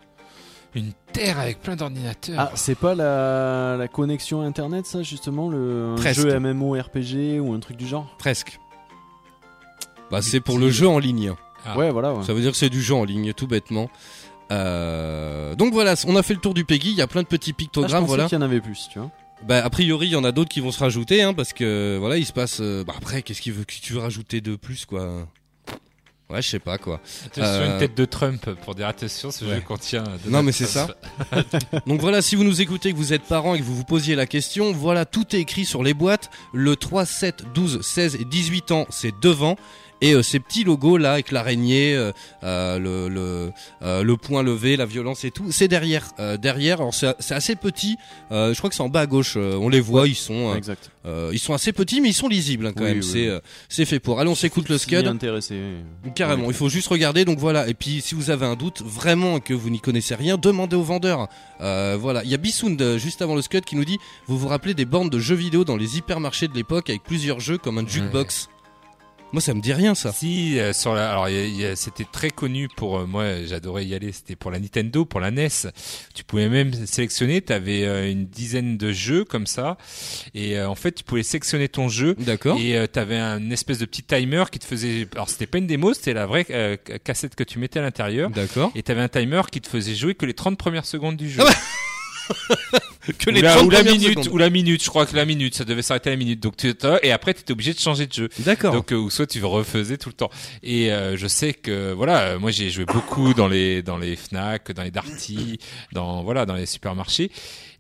Une terre avec plein d'ordinateurs. Ah, c'est pas la, connexion internet, ça, justement Le un jeu MMORPG ou un truc du genre? Presque. Bah, c'est pour le jeu en ligne. Ah. Ouais, voilà. Ça veut dire que c'est du jeu en ligne, tout bêtement. Euh, donc voilà, on a fait le tour du Peggy. Il y a plein de petits pictogrammes. Ah, je voilà. qu'il y en avait plus, tu vois. Bah, a priori, il y en a d'autres qui vont se rajouter, hein, parce que voilà, il se passe. Euh, bah, après, qu'est-ce que tu veux rajouter de plus, quoi? Ouais, je sais pas quoi. Attention, euh... une tête de Trump pour dire attention, ce ouais. jeu contient. Non, mais c'est ça. *laughs* Donc voilà, si vous nous écoutez, que vous êtes parents et que vous vous posiez la question, voilà, tout est écrit sur les boîtes. Le 3, 7, 12, 16 et 18 ans, c'est devant. Et euh, ces petits logos là avec l'araignée, euh, euh, le, le, le, point levé, la violence et tout, c'est derrière. derrière, alors c'est assez petit. je crois que c'est en bas à gauche. on les voit, ils sont. Exact. ils sont assez petits, mais ils sont lisibles hein, quand oui, même. Oui. C'est fait pour. Allez, on s'écoute le Scud. Intéressé. Carrément. Il faut juste regarder. Donc voilà. Et puis si vous avez un doute vraiment que vous n'y connaissez rien, demandez au vendeur. Euh, voilà, il y a Bisound juste avant le Scud qui nous dit Vous vous rappelez des bornes de jeux vidéo dans les hypermarchés de l'époque avec plusieurs jeux comme un jukebox? Moi, ça me dit rien, ça. Si, euh, sur la, alors c'était très connu pour euh, moi, j'adorais y aller. C'était pour la Nintendo, pour la NES. Tu pouvais même sélectionner. T'avais euh, une dizaine de jeux comme ça, et euh, en fait, tu pouvais sélectionner ton jeu. D'accord. Et euh, t'avais un espèce de petit timer qui te faisait. Alors c'était pas une démo, c'était la vraie euh, cassette que tu mettais à l'intérieur. D'accord. Et t'avais un timer qui te faisait jouer que les 30 premières secondes du jeu. Ah bah *laughs* que les ou la, minute ou la minute je crois que la minute ça devait s'arrêter à la minute donc tu et après tu étais obligé de changer de jeu d'accord donc euh, ou soit tu refaisais tout le temps et euh, je sais que voilà euh, moi j'ai joué beaucoup dans les dans les Fnac dans les Darty dans voilà dans les supermarchés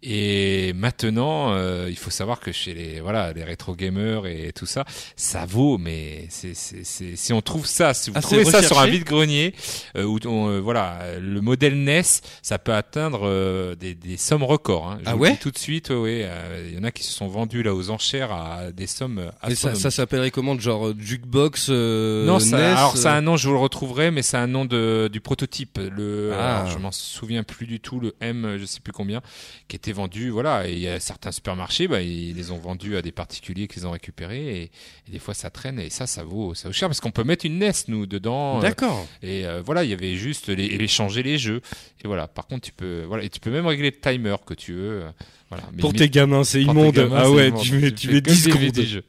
et maintenant, euh, il faut savoir que chez les voilà les rétro gamers et tout ça, ça vaut. Mais c'est si on trouve ça, si vous ah, trouvez ça sur un vide grenier, euh, où euh, voilà le modèle NES, ça peut atteindre des, des, sommes records. Hein ah ouais tout de suite, oui. Euh, il y en a qui se sont vendus là aux enchères à des sommes ça, s'appellerait comment, genre euh, jukebox euh, Non, ça, NES, a un nom, je vous le retrouverai, mais c'est un nom de, du prototype. Le, ah. je m'en souviens plus du tout, le M, je sais plus combien, qui était vendu. Voilà, et certains supermarchés, bah, ils les ont vendus à des particuliers qui les ont récupérés, et, des fois ça traîne, et ça, ça vaut, ça vaut cher parce qu'on peut mettre une NES nous dedans. D'accord. et voilà, il y avait juste les, les changer les jeux, et voilà. Par contre, tu peux, voilà, et tu peux même régler le timer que tu veux. Euh, pour tes gamins, c'est immonde. Ah ouais, tu mets, tu 10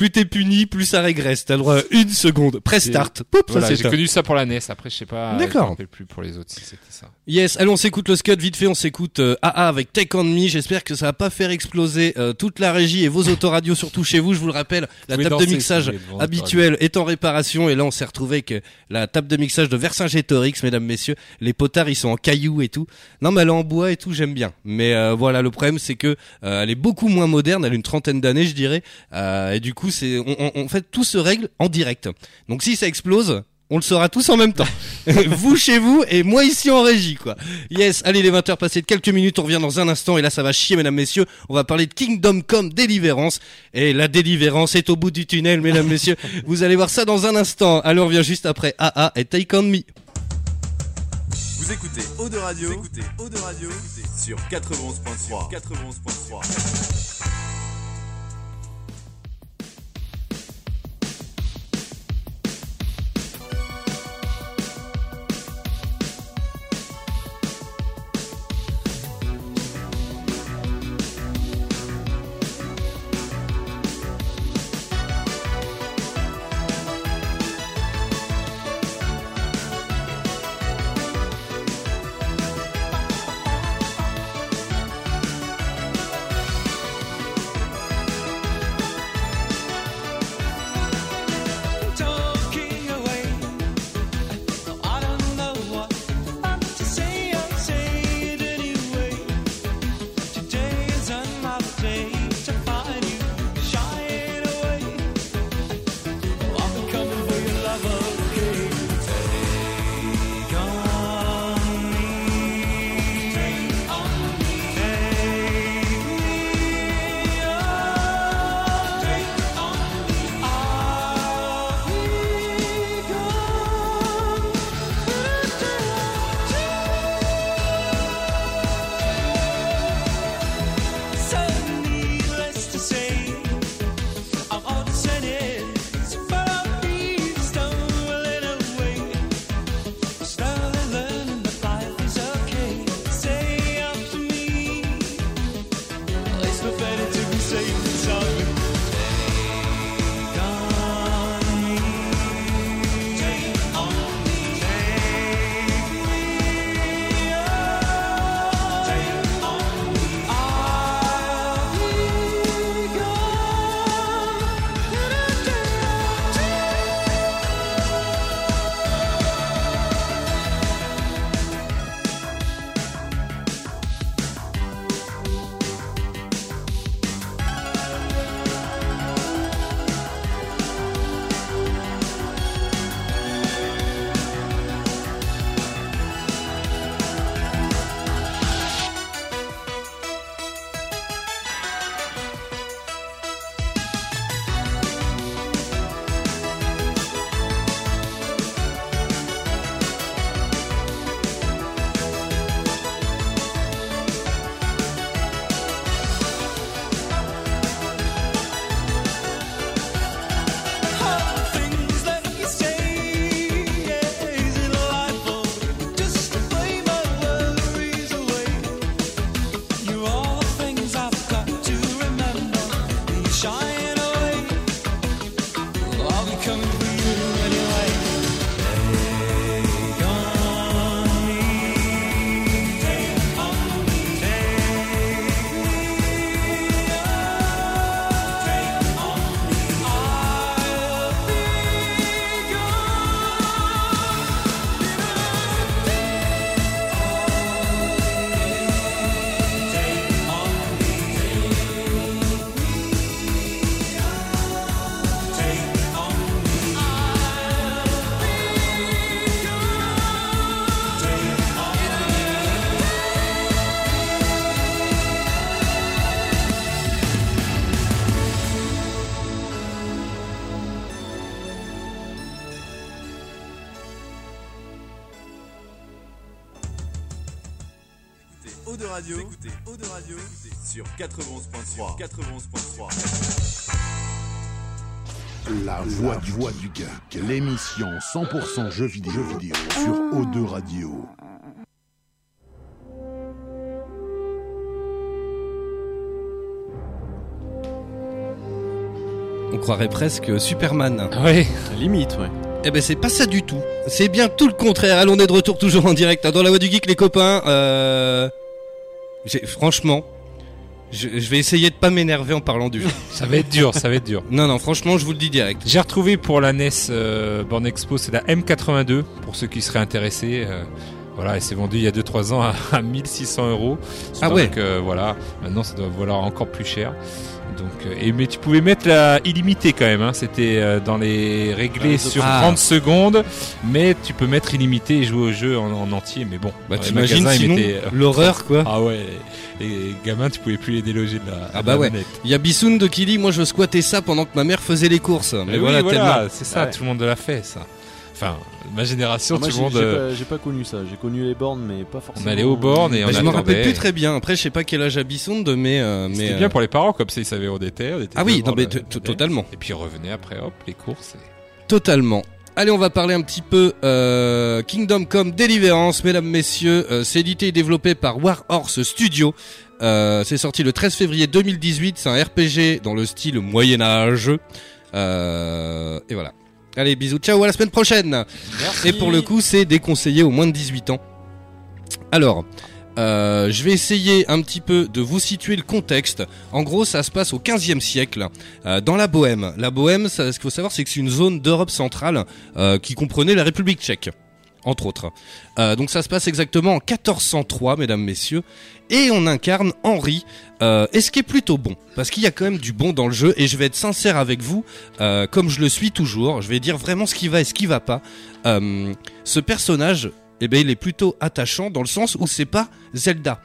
plus t'es puni, plus ça régresse. T'as le droit à une seconde. Press start. Voilà, j'ai connu ça pour la NES. Après, je sais pas. D'accord. Je plus pour les autres si c'était ça. Yes. Allez, on s'écoute le scud vite fait. On s'écoute euh, AA avec Take on Me. J'espère que ça va pas faire exploser euh, toute la régie et vos autoradios surtout chez vous. Je vous le rappelle, la table de mixage habituelle est en réparation et là on s'est retrouvé avec euh, la table de mixage de Vercingétorix, mesdames messieurs. Les potards ils sont en cailloux et tout. Non, mais elle est en bois et tout. J'aime bien. Mais voilà, le problème c'est que elle est beaucoup moins moderne. Elle a une trentaine d'années, je dirais. et du coup on, fait tout se règle en direct. Donc si ça explose, on le saura tous en même temps. *laughs* vous chez vous et moi ici en régie, quoi. Yes, allez, les 20h passées de quelques minutes, on revient dans un instant et là, ça va chier, mesdames, messieurs. On va parler de Kingdom Come Deliverance. Et la délivrance est au bout du tunnel, mesdames, messieurs. *laughs* Vous allez voir ça dans un instant. Alors, on revient juste après AA et Take On Me. Vous écoutez Eau de Radio, écoutez Eau de Radio sur 91.3. 91.3. Eau de Radio. Vous écoutez Eau de Radio sur 91.3. 91.3. La voix du, voix du geek, l'émission 100% jeux vidéo, jeux vidéo sur O2 Radio. On croirait presque Superman. Ouais. Limite, ouais. Eh ben c'est pas ça du tout. C'est bien tout le contraire. Allons, on est de retour toujours en direct hein, dans la voix du geek, les copains. Euh... Franchement, je, je vais essayer de pas m'énerver en parlant du jeu. *laughs* Ça va être dur, ça va être dur. non, non, franchement, je vous le dis direct. J'ai retrouvé pour la NES euh, Born Expo, c'est la M82 pour ceux qui seraient intéressés. euh, voilà, et c'est vendu il y a 2-3 ans à, *laughs* à 1600 euros. Ah Donc, ouais. euh, voilà, maintenant ça doit valoir encore plus cher. Donc, euh, et mais tu pouvais mettre la illimité quand même. Hein, C'était euh, dans les réglés Ah, sur ah. 30 secondes, mais tu peux mettre illimité et jouer au jeu en, en entier. Mais bon, Bah t'imagines euh, l'horreur quoi. Ah ouais, les gamins, tu pouvais plus les déloger de la, Ah bah la ouais. Il y a Bissoun de dit moi je squattais ça pendant que ma mère faisait les courses. Mais, oui, voilà, c'est ça, Ouais. tout le monde l'a fait, ça. Enfin, ma génération, Ah, moi, tout le j'ai monde. j'ai euh, pas, j'ai pas connu ça. J'ai connu les bornes, mais pas forcément. allait aux bornes et Bah, on je me rappelle plus très bien. Après je sais pas quel âge a Bissoun mais euh, mais C'était euh, bien pour les parents, comme ça ils savaient où on était. on était Ah oui, non, mais totalement. Et puis ils revenaient après, hop, les courses. et- Totalement. Allez, on va parler un petit peu euh, Kingdom Come Deliverance, mesdames, messieurs. Euh, c'est édité et développé par Warhorse Studio. Euh, c'est sorti le 13 février 2018. C'est un RPG dans le style Moyen Âge. Euh, et voilà. Allez, bisous, ciao, à la semaine prochaine. Et pour le coup, c'est déconseillé aux moins de 18 ans. Alors, euh, je vais essayer un petit peu de vous situer le contexte. En gros, ça se passe au 15e siècle, euh, dans la Bohème. La Bohème, ça, ce qu'il faut savoir, c'est que c'est une zone d'Europe centrale euh, qui comprenait la République tchèque, entre autres. Donc ça se passe exactement en 1403, mesdames, messieurs. Et on incarne Henri, euh, et ce qui est plutôt bon, parce qu'il y a quand même du bon dans le jeu, et je vais être sincère avec vous, euh, comme je le suis toujours, je vais dire vraiment ce qui va et ce qui va pas. Euh, ce personnage, eh ben, il est plutôt attachant dans le sens où c'est pas Zelda.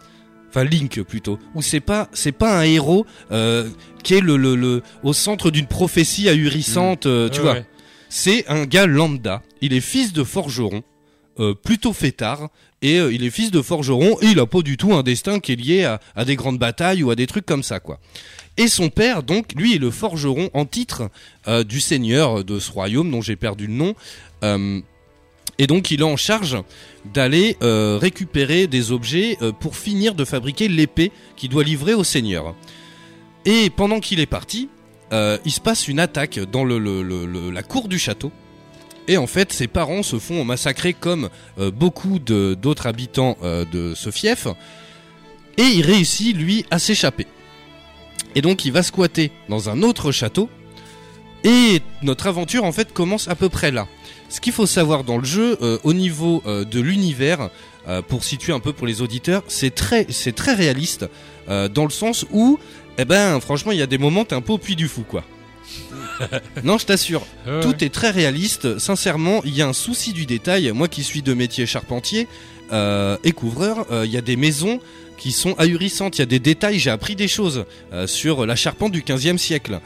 Enfin Link plutôt, où c'est pas c'est pas un héros euh, qui est le, le, le au centre d'une prophétie ahurissante, euh, tu Ouais, vois. ouais. C'est un gars lambda. Il est fils de forgeron, euh, plutôt fêtard, et euh, il est fils de forgeron, et il a pas du tout un destin qui est lié à, des grandes batailles ou à des trucs comme ça, quoi. Et son père, donc, lui est le forgeron en titre euh, du seigneur de ce royaume dont j'ai perdu le nom. Euh, et donc il est en charge d'aller récupérer des objets pour finir de fabriquer l'épée qu'il doit livrer au seigneur. Et pendant qu'il est parti, il se passe une attaque dans la cour du château. Et en fait, ses parents se font massacrer comme euh, beaucoup d'autres habitants euh, de ce fief. Et il réussit, lui, à s'échapper. Et donc, il va squatter dans un autre château. Et notre aventure, en fait, commence à peu près là. Ce qu'il faut savoir dans le jeu, euh, au niveau de l'univers, pour situer un peu pour les auditeurs, c'est très, réaliste, dans le sens où, eh ben, franchement, il y a des moments, t'es un peu au puits du fou, quoi. Non, je t'assure, Ouais, tout est très réaliste. Sincèrement, il y a un souci du détail. Moi qui suis de métier charpentier euh, et couvreur, euh, il y a des maisons qui sont ahurissantes. Il y a des détails. J'ai appris des choses euh, sur la charpente du 15e siècle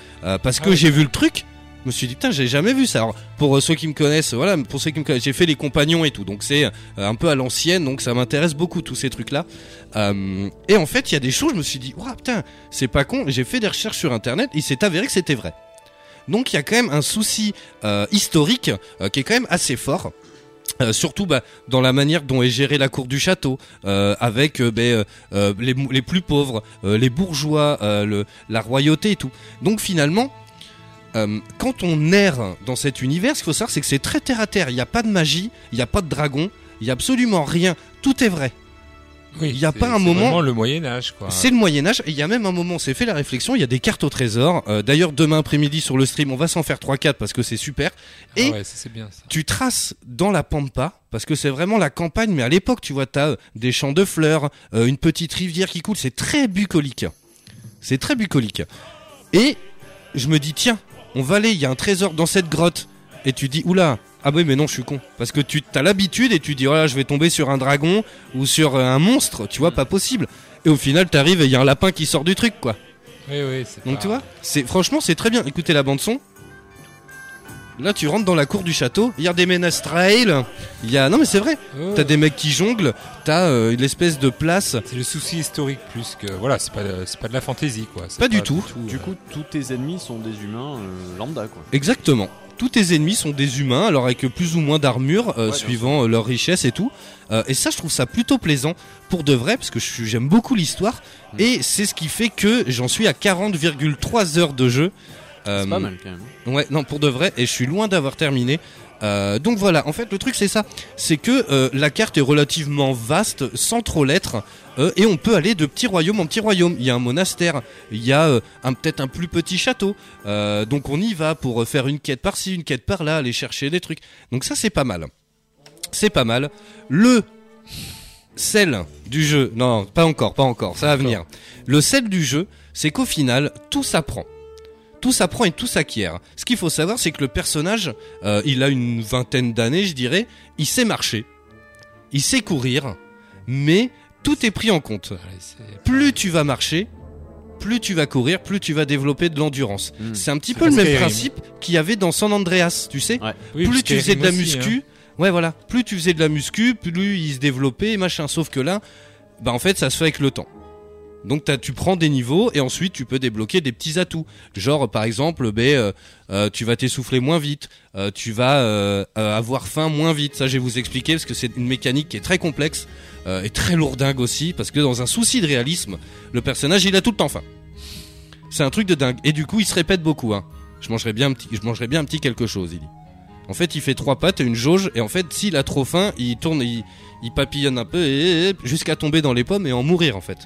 parce que Ah oui. j'ai vu le truc. Je me suis dit putain, j'ai jamais vu ça. Alors, pour ceux qui me connaissent, voilà, pour ceux qui me connaissent, j'ai fait les compagnons et tout, donc c'est un peu à l'ancienne, donc ça m'intéresse beaucoup tous ces trucs-là. Euh, et en fait, il y a des choses, je me suis dit, ouah putain, c'est pas con. J'ai fait des recherches sur internet, il s'est avéré que c'était vrai. Donc il y a quand même un souci euh, historique euh, qui est quand même assez fort. Euh, surtout bah, dans la manière dont est gérée la cour du château, avec ben, les, plus pauvres, les bourgeois, la royauté et tout. Donc finalement, quand on erre dans cet univers, ce qu'il faut savoir, c'est que c'est très terre à terre. Il n'y a pas de magie, il n'y a pas de dragon, il n'y a absolument rien. Tout est vrai. Oui, il y a c'est- pas un c'est moment- le Moyen Âge, quoi. C'est le Moyen Âge et il y a même un moment, on s'est fait la réflexion, il y a des cartes au trésor. Euh, D'ailleurs, demain après-midi sur le stream, on va s'en faire 3-4 parce que c'est super. Ah et- ouais, ça, c'est bien ça. Tu traces dans la pampa, parce que c'est vraiment la campagne, mais à l'époque, tu vois, t'as euh, des champs de fleurs, euh, une petite rivière qui coule, c'est très bucolique. C'est très bucolique. Et je me dis, tiens, on va aller, il y a un trésor dans cette grotte. Et tu dis, oula, ah oui, mais non, je suis con. Parce que tu as l'habitude et tu dis, oh là, je vais tomber sur un dragon ou sur euh, un monstre, tu vois, pas possible. Et au final, t'arrives et il y a un lapin qui sort du truc, quoi. Oui, oui, c'est Donc pas- tu vois, c'est franchement c'est très bien. Écoutez la bande son. Là, tu rentres dans la cour du château, il y a des ménestrels, il y a... Non mais c'est vrai, Ouais. t'as des mecs qui jonglent, t'as euh, une espèce de place... C'est le souci historique plus que voilà, c'est pas de- c'est pas de la fantaisie quoi. C'est Pas du tout. Du euh, coup, tous tes ennemis sont des humains euh, lambda, quoi. Exactement. Tous tes ennemis sont des humains, alors avec plus ou moins d'armure, euh, Ouais, suivant euh, leur richesse et tout. Euh, et ça, je trouve ça plutôt plaisant pour de vrai, parce que j'aime beaucoup l'histoire. Mm. Et c'est ce qui fait que j'en suis à 40,3 heures de jeu. C'est pas mal quand même. Ouais, non, pour de vrai, et je suis loin d'avoir terminé. Euh, donc voilà, en fait, le truc c'est ça, c'est que euh, la carte est relativement vaste, sans trop l'être, euh, et on peut aller de petit royaume en petit royaume. Il y a un monastère, il y a euh, un peut-être un plus petit château, Euh, donc on y va pour faire une quête par-ci, une quête par-là, aller chercher des trucs. Donc ça c'est pas mal, c'est pas mal. Le sel du jeu, non, pas encore, pas encore, ça va venir. Le sel du jeu, c'est qu'au final, tout s'apprend tout s'apprend et tout s'acquiert. Ce qu'il faut savoir, c'est que le personnage, euh, il a une vingtaine d'années, je dirais, il sait marcher, il sait courir, mais tout est pris en compte. Plus tu vas marcher, plus tu vas courir, plus tu vas développer de l'endurance. Mm. C'est un petit peu le même principe qu'il y avait dans San Andreas, tu sais. Oui, plus tu faisais de la aussi, muscu, hein. ouais voilà, plus tu faisais de la muscu, plus il se développait, machin. Sauf que là, bah en fait, ça se fait avec le temps. Donc tu prends des niveaux et ensuite tu peux débloquer des petits atouts. Genre par exemple, ben, euh, euh, tu vas t'essouffler moins vite, euh, tu vas avoir faim moins vite. Ça je vais vous expliquer parce que c'est une mécanique qui est très complexe et très lourdingue aussi parce que dans un souci de réalisme, le personnage il a tout le temps faim. C'est un truc de dingue et du coup il se répète beaucoup. Hein. Je mangerai bien un petit, je mangerai bien quelque chose. Il dit. En fait, il fait trois pattes et une jauge et en fait, s'il a trop faim, il tourne, il, il papillonne un peu et- jusqu'à tomber dans les pommes et en mourir en fait.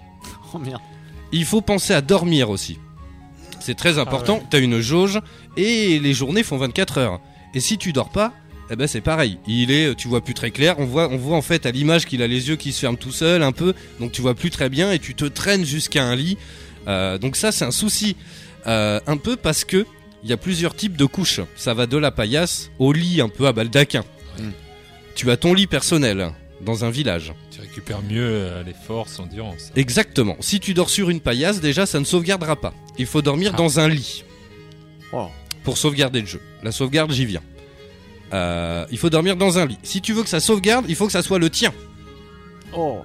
Il faut penser à dormir aussi. C'est très important. T'as une jauge et les journées font 24 heures. Et si tu dors pas, eh ben c'est pareil. Il est, tu vois plus très clair. On voit, on voit en fait à l'image qu'il a les yeux qui se ferment tout seul un peu. Donc tu vois plus très bien et tu te traînes jusqu'à un lit. Euh, donc ça c'est un souci euh, un peu parce que il y a plusieurs types de couches. Ça va de la paillasse au lit un peu à baldaquin. Mm. Tu as ton lit personnel dans un village. Tu récupères mieux euh, les forces, l'endurance. Exactement. Si tu dors sur une paillasse, déjà ça ne sauvegardera pas. Il faut dormir Ah. dans un lit Oh. pour sauvegarder le jeu. La sauvegarde, j'y viens. Euh, il faut dormir dans un lit. Si tu veux que ça sauvegarde, il faut que ça soit le tien, Oh.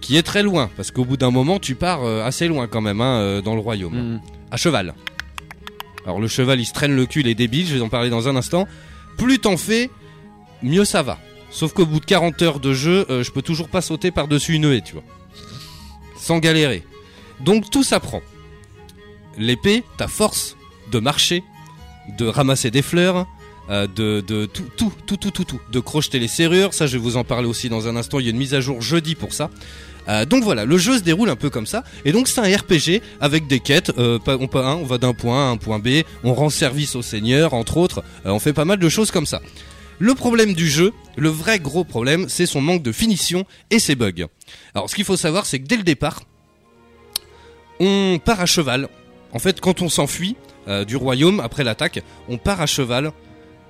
qui est très loin, parce qu'au bout d'un moment, tu pars euh, assez loin quand même hein, dans le royaume. Mm. À cheval. Alors le cheval, il se traîne le cul, il est débile, je vais en parler dans un instant. Plus t'en fais, mieux ça va. Sauf qu'au bout de 40 heures de jeu, euh, je peux toujours pas sauter par-dessus une haie, tu vois. Sans galérer. Donc tout s'apprend. L'épée, ta force de marcher, de ramasser des fleurs, euh, de, tout, tout, tout, tout, tout, tout, de crocheter les serrures. Ça, je vais vous en parler aussi dans un instant. Il y a une mise à jour jeudi pour ça. Euh, donc voilà, le jeu se déroule un peu comme ça. Et donc c'est un RPG avec des quêtes. On, on va d'un point A à un point B. On rend service au seigneur, entre autres. On fait pas mal de choses comme ça. Le problème du jeu, le vrai gros problème, c'est son manque de finition et ses bugs. Alors ce qu'il faut savoir, c'est que dès le départ, on part à cheval. En fait, quand on s'enfuit euh, du royaume après l'attaque, on part à cheval.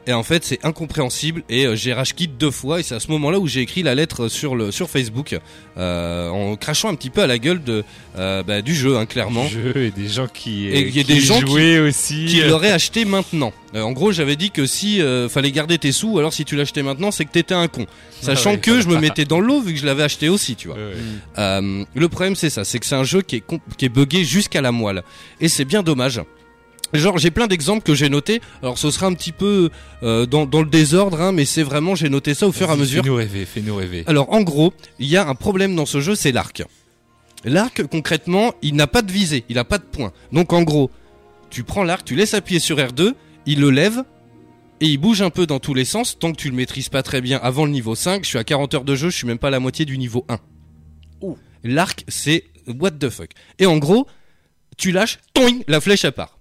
Et en fait, c'est incompréhensible. Et euh, j'ai rage quit deux fois. Et c'est à ce moment-là où j'ai écrit la lettre sur le sur Facebook, euh, en crachant un petit peu à la gueule de euh, bah, du jeu, hein, clairement. Jeu et des gens qui, Et il y a qui des gens qui- jouaient aussi. Qui l'aurait acheté maintenant. Euh, en gros, j'avais dit que si euh, fallait garder tes sous, alors si tu l'achetais maintenant, c'est que t'étais un con. Sachant Ah ouais. que je me mettais dans l'eau vu que je l'avais acheté aussi, tu vois. Ouais. Euh, le problème c'est ça, c'est que c'est un jeu qui est, qui est buggé jusqu'à la moelle. Et c'est bien dommage. Genre j'ai plein d'exemples que j'ai notés. Alors ce sera un petit peu euh, dans, dans le désordre, hein, mais c'est vraiment j'ai noté ça au fur et à mesure. Fais-nous rêver, fais-nous rêver. Alors en gros, il y a un problème dans ce jeu, c'est l'arc. L'arc concrètement, il n'a pas de visée, il n'a pas de point. Donc en gros, tu prends l'arc, tu laisses appuyer sur R2, il le lève et il bouge un peu dans tous les sens tant que tu le maîtrises pas très bien avant le niveau 5. Je suis à 40 heures de jeu, je suis même pas à la moitié du niveau 1. Ouh. L'arc, c'est what the fuck. Et en gros, tu lâches, toing, la flèche à part.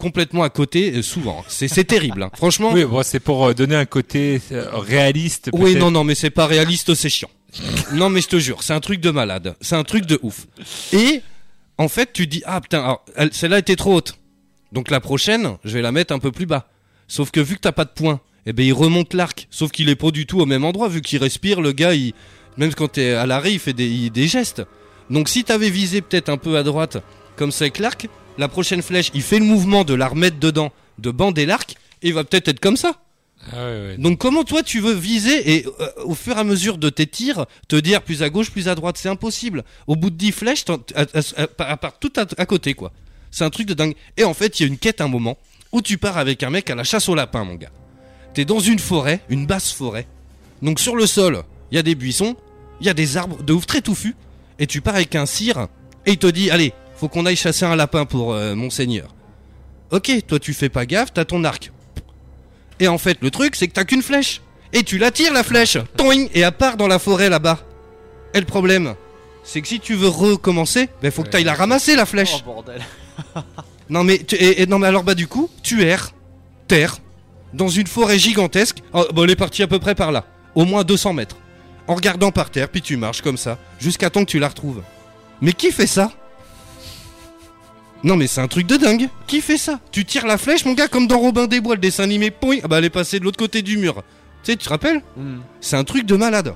Complètement à côté, euh, souvent. C'est c'est terrible. hein. Franchement, Oui, bon, c'est pour euh, donner un côté euh, réaliste. oui, non, non, mais c'est pas réaliste, c'est chiant. non, mais je te jure, c'est un truc de malade. C'est un truc de ouf. Et, en fait, tu dis, ah putain, celle-là était trop haute. Donc la prochaine, je vais la mettre un peu plus bas. Sauf que vu que t'as pas de points, eh ben il remonte l'arc. Sauf qu'il est pas du tout au même endroit, vu qu'il respire, le gars, il, même quand t'es à l'arrêt, il fait des, il- des gestes. Donc si t'avais visé peut-être un peu à droite, comme ça avec l'arc, la prochaine flèche, il fait le mouvement de la remettre dedans, de bander l'arc, et il va peut-être être comme ça. Ah ouais, ouais. Donc comment toi tu veux viser et euh, au fur et à mesure de tes tirs te dire plus à gauche plus à droite c'est impossible. Au bout de 10 flèches à, part tout à, à côté quoi. C'est un truc de dingue. Et en fait il y a une quête à un moment où tu pars avec un mec à la chasse au lapin mon gars. T'es dans une forêt, une basse forêt. Donc sur le sol il y a des buissons, il y a des arbres de ouf très touffus et tu pars avec un cire et il te dit allez faut qu'on aille chasser un lapin pour euh, monseigneur. Ok toi tu fais pas gaffe t'as ton arc. Et en fait, le truc, c'est que t'as qu'une flèche. Et tu la tires, la flèche. Toing Et elle part dans la forêt là-bas. Et le problème, c'est que si tu veux recommencer, ben faut que t'ailles la ramasser, la flèche. Oh bordel. *laughs* Non mais, tu- et, et non mais alors bah du coup, tu erres, terre, dans une forêt gigantesque. Oh, bon, elle est partie à peu près par là, au moins 200 mètres. En regardant par terre, puis tu marches comme ça, jusqu'à temps que tu la retrouves. Mais qui fait ça? Non mais c'est un truc de dingue. Qui fait ça? Tu tires la flèche, mon gars, comme dans Robin des Bois, le dessin animé. Point. Ah bah elle est passée de l'autre côté du mur. Tu sais, tu te rappelles? Hmm. c'est un truc de malade.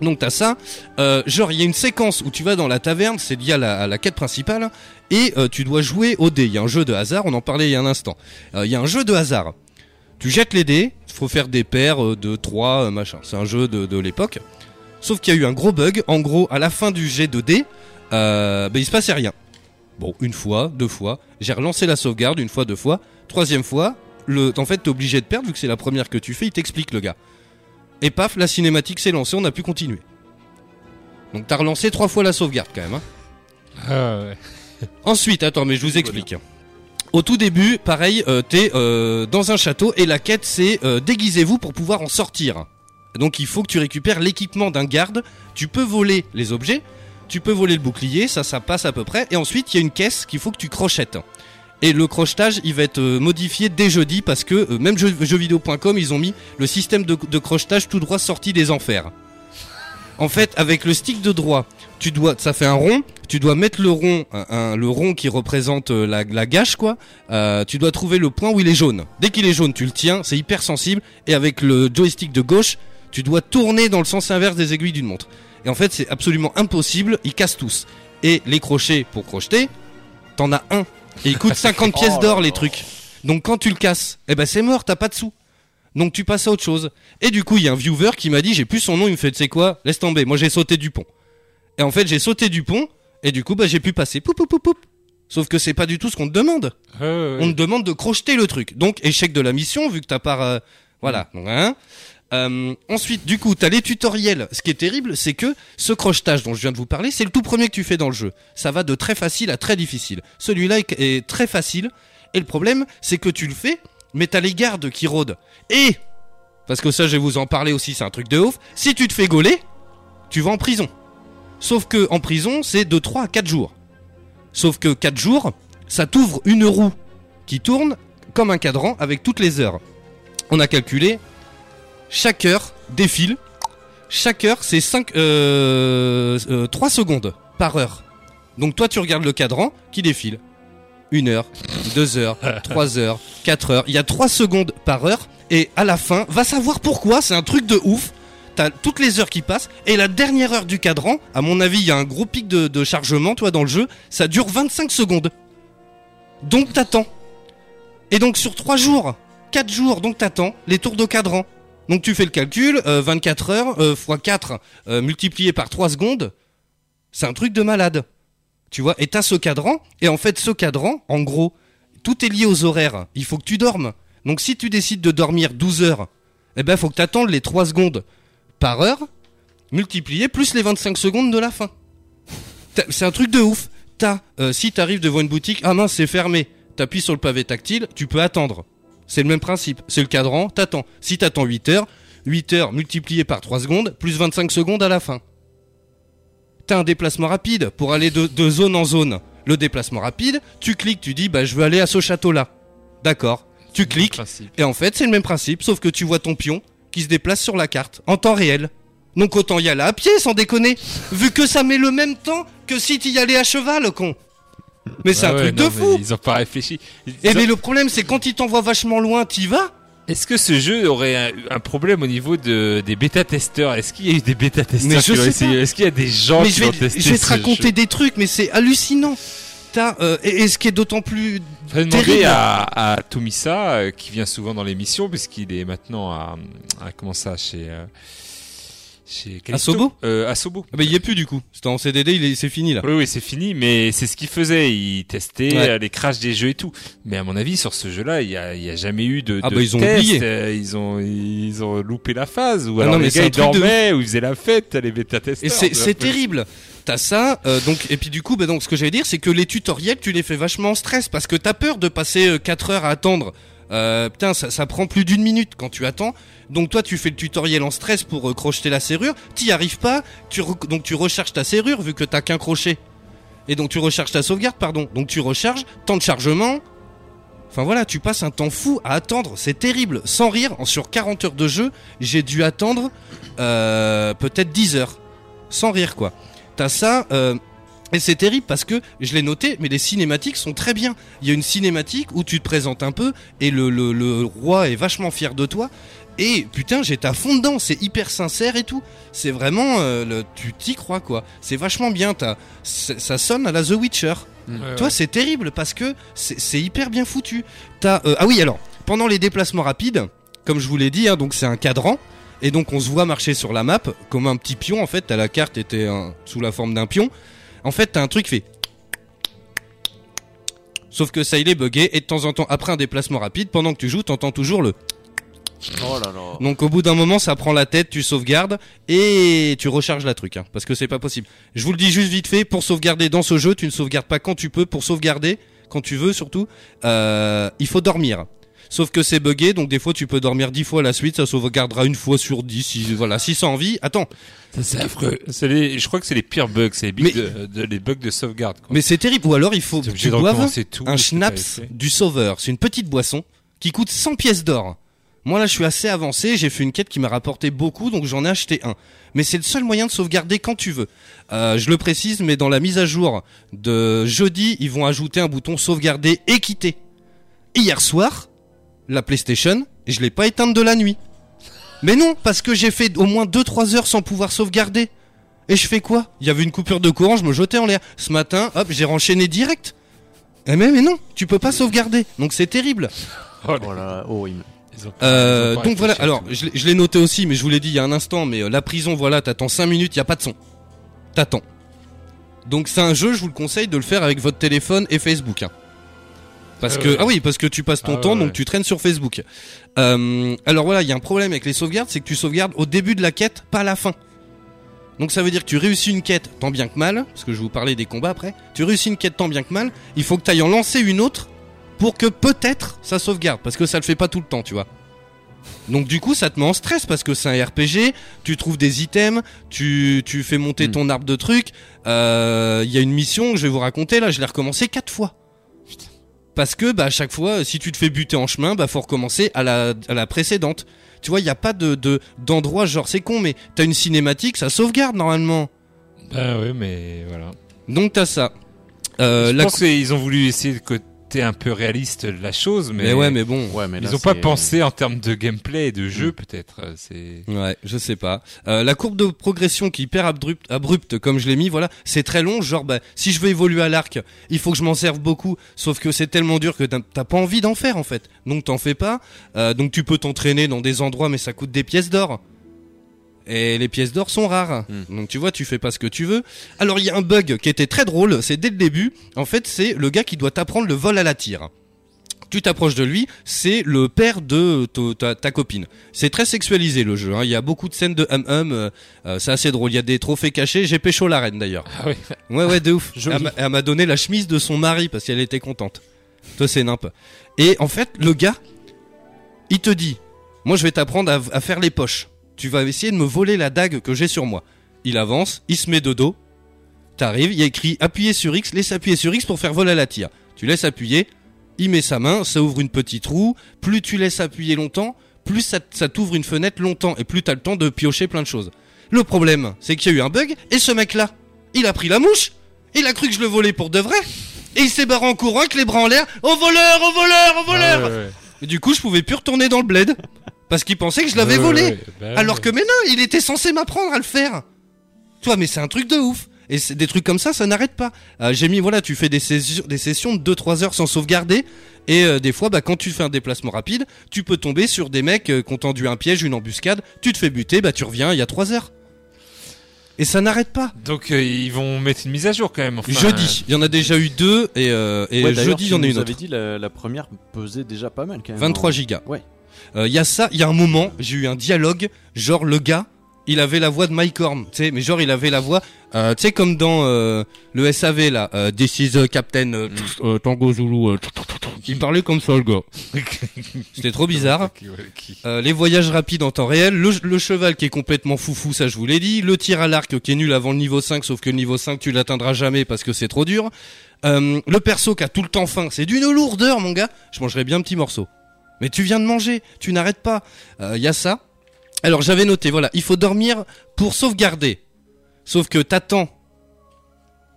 Donc t'as ça, euh, genre il y a une séquence où tu vas dans la taverne, c'est lié à la, à la quête principale, et euh, tu dois jouer au dé. Il y a un jeu de hasard, on en parlait il y a un instant. Euh, Il y a un jeu de hasard. Tu jettes les dés, il faut faire des paires de 3, machin. C'est un jeu de, de l'époque. Sauf qu'il y a eu un gros bug. En gros, à la fin du jet de dés, ben, il se passait rien. Bon, une fois, deux fois. J'ai relancé la sauvegarde, une fois, deux fois. Troisième fois, le, en fait, t'es obligé de perdre vu que c'est la première que tu fais. Il t'explique le gars. Et paf, la cinématique s'est lancée, on a pu continuer. Donc t'as relancé trois fois la sauvegarde quand même. hein. Ah ouais. *laughs* Ensuite, attends, mais je vous explique. Au tout début, pareil, euh, t'es euh, dans un château et la quête c'est euh, déguisez-vous pour pouvoir en sortir. Donc il faut que tu récupères l'équipement d'un garde. Tu peux voler les objets, tu peux voler le bouclier, ça, ça passe à peu près. Et ensuite, il y a une caisse qu'il faut que tu crochettes. Et le crochetage, il va être euh, modifié dès jeudi parce que euh, même jeux, jeuxvideo.com, ils ont mis le système de, crochetage tout droit sorti des enfers. En fait, avec le stick de droit, tu dois, ça fait un rond. Tu dois mettre le rond, le rond qui représente euh, la, gâche, quoi. Tu dois trouver le point où il est jaune. Dès qu'il est jaune, tu le tiens. C'est hyper sensible. Et avec le joystick de gauche, tu dois tourner dans le sens inverse des aiguilles d'une montre. Et en fait, c'est absolument impossible. Ils cassent tous. Et les crochets pour crocheter, t'en as un. Et il coûte *laughs* 50 pièces Oh d'or les trucs. Donc quand tu le casses, eh ben c'est mort, t'as pas de sous. Donc tu passes à autre chose. Et du coup, il y a un viewer qui m'a dit, j'ai plus son nom, il me fait, tu sais quoi, laisse tomber, moi j'ai sauté du pont. Et en fait, j'ai sauté du pont, et du coup, bah j'ai pu passer. Poup, poup, poup, poup. Sauf que c'est pas du tout ce qu'on te demande. Ah On te demande de crocheter le truc. Donc échec de la mission, vu que t'as pas... euh, voilà. Donc, hein. Euh, ensuite, du coup, t'as les tutoriels. Ce qui est terrible, c'est que ce crochetage dont je viens de vous parler, c'est le tout premier que tu fais dans le jeu. Ça va de très facile à très difficile. Celui-là est, très facile. Et le problème, c'est que tu le fais, mais t'as les gardes qui rôdent. Et, parce que ça, je vais vous en parler aussi, c'est un truc de ouf, si tu te fais gauler, tu vas en prison. Sauf que en prison, c'est de 3 à 4 jours. Sauf que 4 jours, ça t'ouvre une roue qui tourne comme un cadran avec toutes les heures. On a calculé, chaque heure défile. Chaque heure, c'est 5, euh, euh, 3 secondes par heure. Donc toi, tu regardes le cadran qui défile. Une heure, deux heures, *laughs* trois heures, quatre heures. Il y a trois secondes par heure. Et à la fin, va savoir pourquoi, c'est un truc de ouf. T'as toutes les heures qui passent. Et la dernière heure du cadran, à mon avis, il y a un gros pic de, de chargement, toi, dans le jeu. Ça dure 25 secondes. Donc t'attends. Et donc sur 3 jours, 4 jours, donc t'attends les tours de cadran. Donc tu fais le calcul, euh, 24 heures euh, x 4 euh, multiplié par 3 secondes, c'est un truc de malade. Tu vois, et t'as ce cadran, et en fait ce cadran, en gros, tout est lié aux horaires. Il faut que tu dormes. Donc si tu décides de dormir 12 heures, eh ben faut que t'attendes les 3 secondes par heure, multiplié plus les 25 secondes de la fin. C'est un truc de ouf. T'as, euh, si t'arrives devant une boutique, ah mince, c'est fermé. T'appuies sur le pavé tactile, tu peux attendre. C'est le même principe. C'est le cadran, t'attends. Si t'attends 8 heures, 8 heures multiplié par 3 secondes, plus 25 secondes à la fin. T'as un déplacement rapide pour aller de, de zone en zone. Le déplacement rapide, tu cliques, tu dis, bah je veux aller à ce château-là. D'accord. Tu cliques, et en fait, c'est le même principe, sauf que tu vois ton pion qui se déplace sur la carte, en temps réel. Donc autant y aller à pied, sans déconner. Vu que ça met le même temps que si tu y allais à cheval, con. Mais c'est Ah un ouais, truc non, de fou. Ils ont pas réfléchi. Ils Et ont- mais le problème, c'est quand il t'envoie vachement loin, t'y vas. Est-ce que ce jeu aurait un, un problème au niveau de, des bêta-testeurs? Est-ce qu'il y a eu des bêta-testeurs qui ont essayé? Est-ce qu'il y a des gens mais qui je ont vais, testé je vais te raconter jeu? des trucs, mais c'est hallucinant. t'as euh, et, et ce qui est d'autant plus Faudrait demander Terrible. à, à Tomisa, euh, qui vient souvent dans l'émission, puisqu'il est maintenant à, à comment ça, chez, euh, chez Callisto. Sobo euh, À Sobo. Ah bah il y est plus du coup. C'était en CDD, il est c'est fini là. Oui, oui, c'est fini, mais c'est ce qu'il faisait. Il testait Ouais. euh, les crashs des jeux et tout. Mais à mon avis, sur ce jeu-là, il y a, il y a jamais eu de, Ah de bah, ils ont test. oublié. Euh, Ils ont, ils ont loupé la phase. Ou Ah alors non, mais les c'est gars, ils de dormaient, ou ils faisaient la fête, les bêta-testeurs. Et c'est c'est terrible. T'as ça, euh, donc et puis du coup, bah, donc ce que j'allais dire, c'est que les tutoriels, tu les fais vachement en stress parce que t'as peur de passer 4 heures à attendre. Euh, putain, ça, prend plus d'une minute quand tu attends. Donc toi, tu fais le tutoriel en stress pour euh, crocheter la serrure. T'y arrives pas, donc tu recharges ta serrure vu que t'as qu'un crochet. Et donc tu recharges ta sauvegarde, pardon. Donc tu recharges, temps de chargement. Enfin voilà, tu passes un temps fou à attendre, c'est terrible. Sans rire, en- sur 40 heures de jeu, j'ai dû attendre euh, peut-être 10 heures. Sans rire quoi. T'as ça, euh, et c'est terrible parce que je l'ai noté, mais les cinématiques sont très bien. Il y a une cinématique où tu te présentes un peu et le, le, le roi est vachement fier de toi. Et putain, j'étais à fond dedans, c'est hyper sincère et tout. C'est vraiment, euh, le, tu t'y crois quoi. C'est vachement bien, t'as, c'est- ça sonne à la The Witcher. Ouais, Toi, ouais. c'est terrible parce que c'est c'est hyper bien foutu. T'as, euh, ah oui, alors, pendant les déplacements rapides, comme je vous l'ai dit, hein, donc c'est un cadran. Et donc on se voit marcher sur la map comme un petit pion. En fait, t'as la carte était un- sous la forme d'un pion. En fait, t'as un truc qui fait. Sauf que ça, il est buggé. Et de temps en temps, après un déplacement rapide, pendant que tu joues, t'entends toujours le. Oh là là. Donc au bout d'un moment, ça prend la tête, tu sauvegardes et tu recharges la truc, hein, parce que c'est pas possible. Je vous le dis juste vite fait, pour sauvegarder dans ce jeu, tu ne sauvegardes pas quand tu peux. Pour sauvegarder, quand tu veux surtout, euh, il faut dormir. Sauf que c'est buggé, donc des fois tu peux dormir 10 fois à la suite, ça sauvegardera une fois sur 10, si, voilà, si ça envie. Attends, Ça, c'est affreux. C'est les, je crois que c'est les pires bugs, c'est les, bugs Mais- de, de- les bugs de sauvegarde. Quoi. mais c'est terrible. Ou alors il faut que tu boives tout. un schnapps du sauveur. C'est une petite boisson qui coûte 100 pièces d'or. Moi là je suis assez avancé, j'ai fait une quête qui m'a rapporté beaucoup donc j'en ai acheté un. Mais c'est le seul moyen de sauvegarder quand tu veux. Euh, je le précise mais dans la mise à jour de jeudi ils vont ajouter un bouton sauvegarder et quitter. Hier soir, la PlayStation, je l'ai pas éteinte de la nuit. Mais non, parce que j'ai fait au moins 2-3 heures sans pouvoir sauvegarder. Et je fais quoi? Il y avait une coupure de courant, je me jetais en l'air. Ce matin, hop, j'ai renchaîné direct. Eh mais, mais non, tu peux pas sauvegarder. Donc c'est terrible. Oh, Oh là horrible. Euh, donc voilà, alors je l'ai- je l'ai noté aussi, mais je vous l'ai dit il y a un instant, mais euh, la prison, voilà, t'attends 5 minutes, y a pas de son. T'attends. Donc c'est un jeu, je vous le conseille de le faire avec votre téléphone et Facebook. hein. Parce Ah que ah oui, parce que tu passes ton Ah temps, donc tu traînes sur Facebook. Euh, alors voilà, il y a un problème avec les sauvegardes, c'est que tu sauvegardes au début de la quête, pas à la fin. Donc ça veut dire que tu réussis une quête tant bien que mal, parce que je vais vous parler des combats après. Tu réussis une quête tant bien que mal, il faut que tu ailles en lancer une autre pour que peut-être ça sauvegarde, parce que ça le fait pas tout le temps, tu vois. Donc du coup ça te met en stress parce que c'est un RPG, tu trouves des items, tu, tu fais monter Mm. ton arbre de trucs, Euh, il y a une mission que je vais vous raconter là, je l'ai recommencé quatre fois. Parce que bah à chaque fois, si tu te fais buter en chemin, bah faut recommencer à la, à la précédente. Tu vois, il n'y a pas de de- d'endroit genre c'est con, mais t'as une cinématique, ça sauvegarde normalement. Bah ouais, mais voilà. Donc t'as ça. Euh, je la pense qu'ils ont voulu essayer de côté un peu réaliste de la chose, mais, mais ouais, mais bon. Ouais, mais ils ont pas pensé en termes de gameplay et de jeu, Mm. peut-être. euh, C'est Ouais, je sais pas. Euh, la courbe de progression qui est hyper abrupte, abrupte comme je l'ai mis, voilà, c'est très long. Genre, bah, si je veux évoluer à l'arc, il faut que je m'en serve beaucoup. Sauf que c'est tellement dur que t'as t'as pas envie d'en faire en fait. Donc t'en fais pas. Euh, donc tu peux t'entraîner dans des endroits, mais ça coûte des pièces d'or. Et les pièces d'or sont rares. Hmm. Donc tu vois, tu fais pas ce que tu veux. Alors il y a un bug qui était très drôle. C'est dès le début. En fait, c'est le gars qui doit t'apprendre le vol à la tire. Tu t'approches de lui, c'est le père de ta, ta- ta copine. C'est très sexualisé le jeu. hein. Il y a beaucoup de scènes de hum hum. euh, c'est assez drôle. Il y a des trophées cachés. J'ai pécho la reine d'ailleurs. Ah oui. Ouais ouais de ouf. *laughs* Elle m'a- elle m'a donné la chemise de son mari parce qu'elle était contente. Toi c'est nimp. Et en fait le gars, il te dit, moi je vais t'apprendre à, à faire les poches. Tu vas essayer de me voler la dague que j'ai sur moi. Il avance, il se met de dos. T'arrives, il y a écrit appuyer sur X, laisse appuyer sur X pour faire vol à la tire. Tu laisses appuyer, il met sa main, ça ouvre une petite roue. Plus tu laisses appuyer longtemps, plus ça, ça t'ouvre une fenêtre longtemps et plus t'as le temps de piocher plein de choses. Le problème, c'est qu'il y a eu un bug et ce mec-là, il a pris la mouche, il a cru que je le volais pour de vrai et il s'est barré en courant avec les bras en l'air. Au voleur, au voleur, au voleur Ah ouais, ouais. Et Du coup, je pouvais plus retourner dans le bled parce qu'il pensait que je l'avais volé. ouais, bah Alors ouais. que mais non, il était censé m'apprendre à le faire. Tu vois, mais c'est un truc de ouf. Et c'est des trucs comme ça, ça n'arrête pas. Euh, j'ai mis, voilà, tu fais des, sessions- des sessions de 2-3 heures sans sauvegarder. Et euh, des fois, bah, quand tu fais un déplacement rapide, tu peux tomber sur des mecs euh, qui ont tendu un piège, une embuscade. Tu te fais buter, bah, tu reviens il y a 3 heures. Et ça n'arrête pas. Donc euh, ils vont mettre une mise à jour quand même. enfin, jeudi, il y en a déjà eu deux. Et, euh, et Ouais, d'ailleurs, jeudi, il y en a une avais autre. dit la, la première pesait déjà pas mal quand même. 23 En- gigas. Ouais. Euh, Il y a ça, il y a un moment, j'ai eu un dialogue, genre le gars, il avait la voix de Mike Horn, tu sais, mais genre il avait la voix, euh, tu sais comme dans euh, le SAV là, euh, This is Captain euh, euh, Tango Zulu, euh, il parlait comme ça le gars. *laughs* C'était trop bizarre. Euh, les voyages rapides en temps réel, le, le cheval qui est complètement foufou, ça je vous l'ai dit, le tir à l'arc qui est nul avant le niveau 5, sauf que le niveau 5 tu l'atteindras jamais parce que c'est trop dur. Euh, le perso qui a tout le temps faim, c'est d'une lourdeur mon gars, je mangerais bien un petit morceau. Mais tu viens de manger, tu n'arrêtes pas. Il y a ça. Alors j'avais noté, voilà, il faut dormir pour sauvegarder. Sauf que t'attends.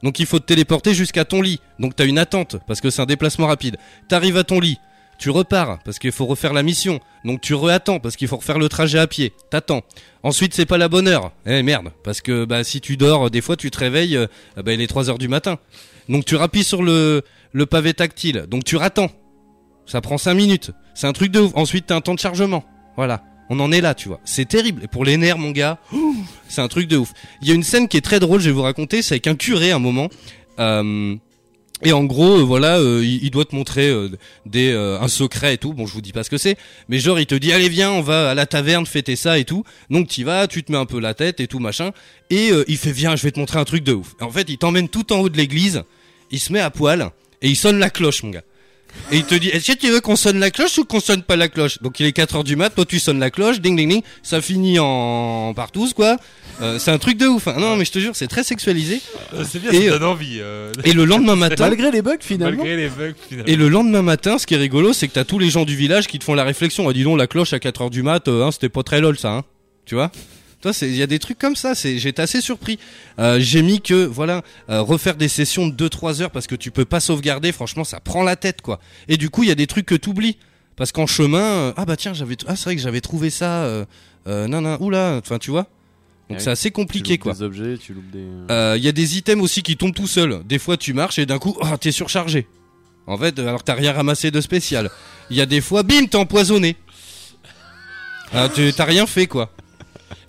Donc il faut te téléporter jusqu'à ton lit. Donc t'as une attente, parce que c'est un déplacement rapide. T'arrives à ton lit, tu repars, parce qu'il faut refaire la mission. Donc tu reattends, parce qu'il faut refaire le trajet à pied. T'attends. Ensuite c'est pas la bonne heure. Eh merde, parce que bah si tu dors, des fois tu te réveilles, euh, bah, il est 3 heures du matin. Donc tu rappuies sur le, le pavé tactile. Donc tu rattends. Ça prend 5 minutes. C'est un truc de ouf. Ensuite, t'as un temps de chargement. Voilà. On en est là, tu vois. C'est terrible. Et pour les nerfs, mon gars, c'est un truc de ouf. Il y a une scène qui est très drôle, je vais vous raconter. C'est avec un curé à un moment. Euh, et en gros, euh, voilà, euh, il, doit te montrer des, un secret et tout. Bon, je vous dis pas ce que c'est. Mais genre, il te dit, allez, viens, on va à la taverne fêter ça et tout. Donc, tu vas, tu te mets un peu la tête et tout, machin. Et il fait, viens, je vais te montrer un truc de ouf. En fait, il t'emmène tout en haut de l'église. Il se met à poil. Et il sonne la cloche, mon gars. Et il te dit, est-ce que tu veux qu'on sonne la cloche ou qu'on sonne pas la cloche? Donc il est 4 heures du mat, toi tu sonnes la cloche, ding ding ding, ça finit en partouze quoi. Euh, c'est un truc de ouf. hein. Non mais je te jure, c'est très sexualisé. Euh, C'est bien, Et, ça euh, donne envie. euh, Et le lendemain matin, Malgré les bugs finalement. malgré les bugs finalement. et le lendemain matin, ce qui est rigolo, c'est que t'as tous les gens du village qui te font la réflexion. Ah, dis donc, la cloche à 4 heures du mat, euh, hein, c'était pas très lol ça, hein. Tu vois? Toi, il y a des trucs comme ça. J'étais assez surpris. Euh, j'ai mis que, voilà, euh, refaire des sessions de 2-3 heures parce que tu peux pas sauvegarder. Franchement, ça prend la tête, quoi. Et du coup, il y a des trucs que t'oublies. Parce qu'en chemin, euh, ah bah tiens, j'avais, ah c'est vrai que j'avais trouvé ça, non non, oula, enfin tu vois. Donc Ouais. c'est assez Tu compliqué, loupes quoi. des objets, tu loupes des. Il y a des items aussi qui tombent tout seuls. Des fois, tu marches et d'un coup, ah, t'es surchargé. En fait, alors t'as rien ramassé de spécial. Il y a des fois, bim, t'es empoisonné. Ah, tu- t'as rien fait, quoi.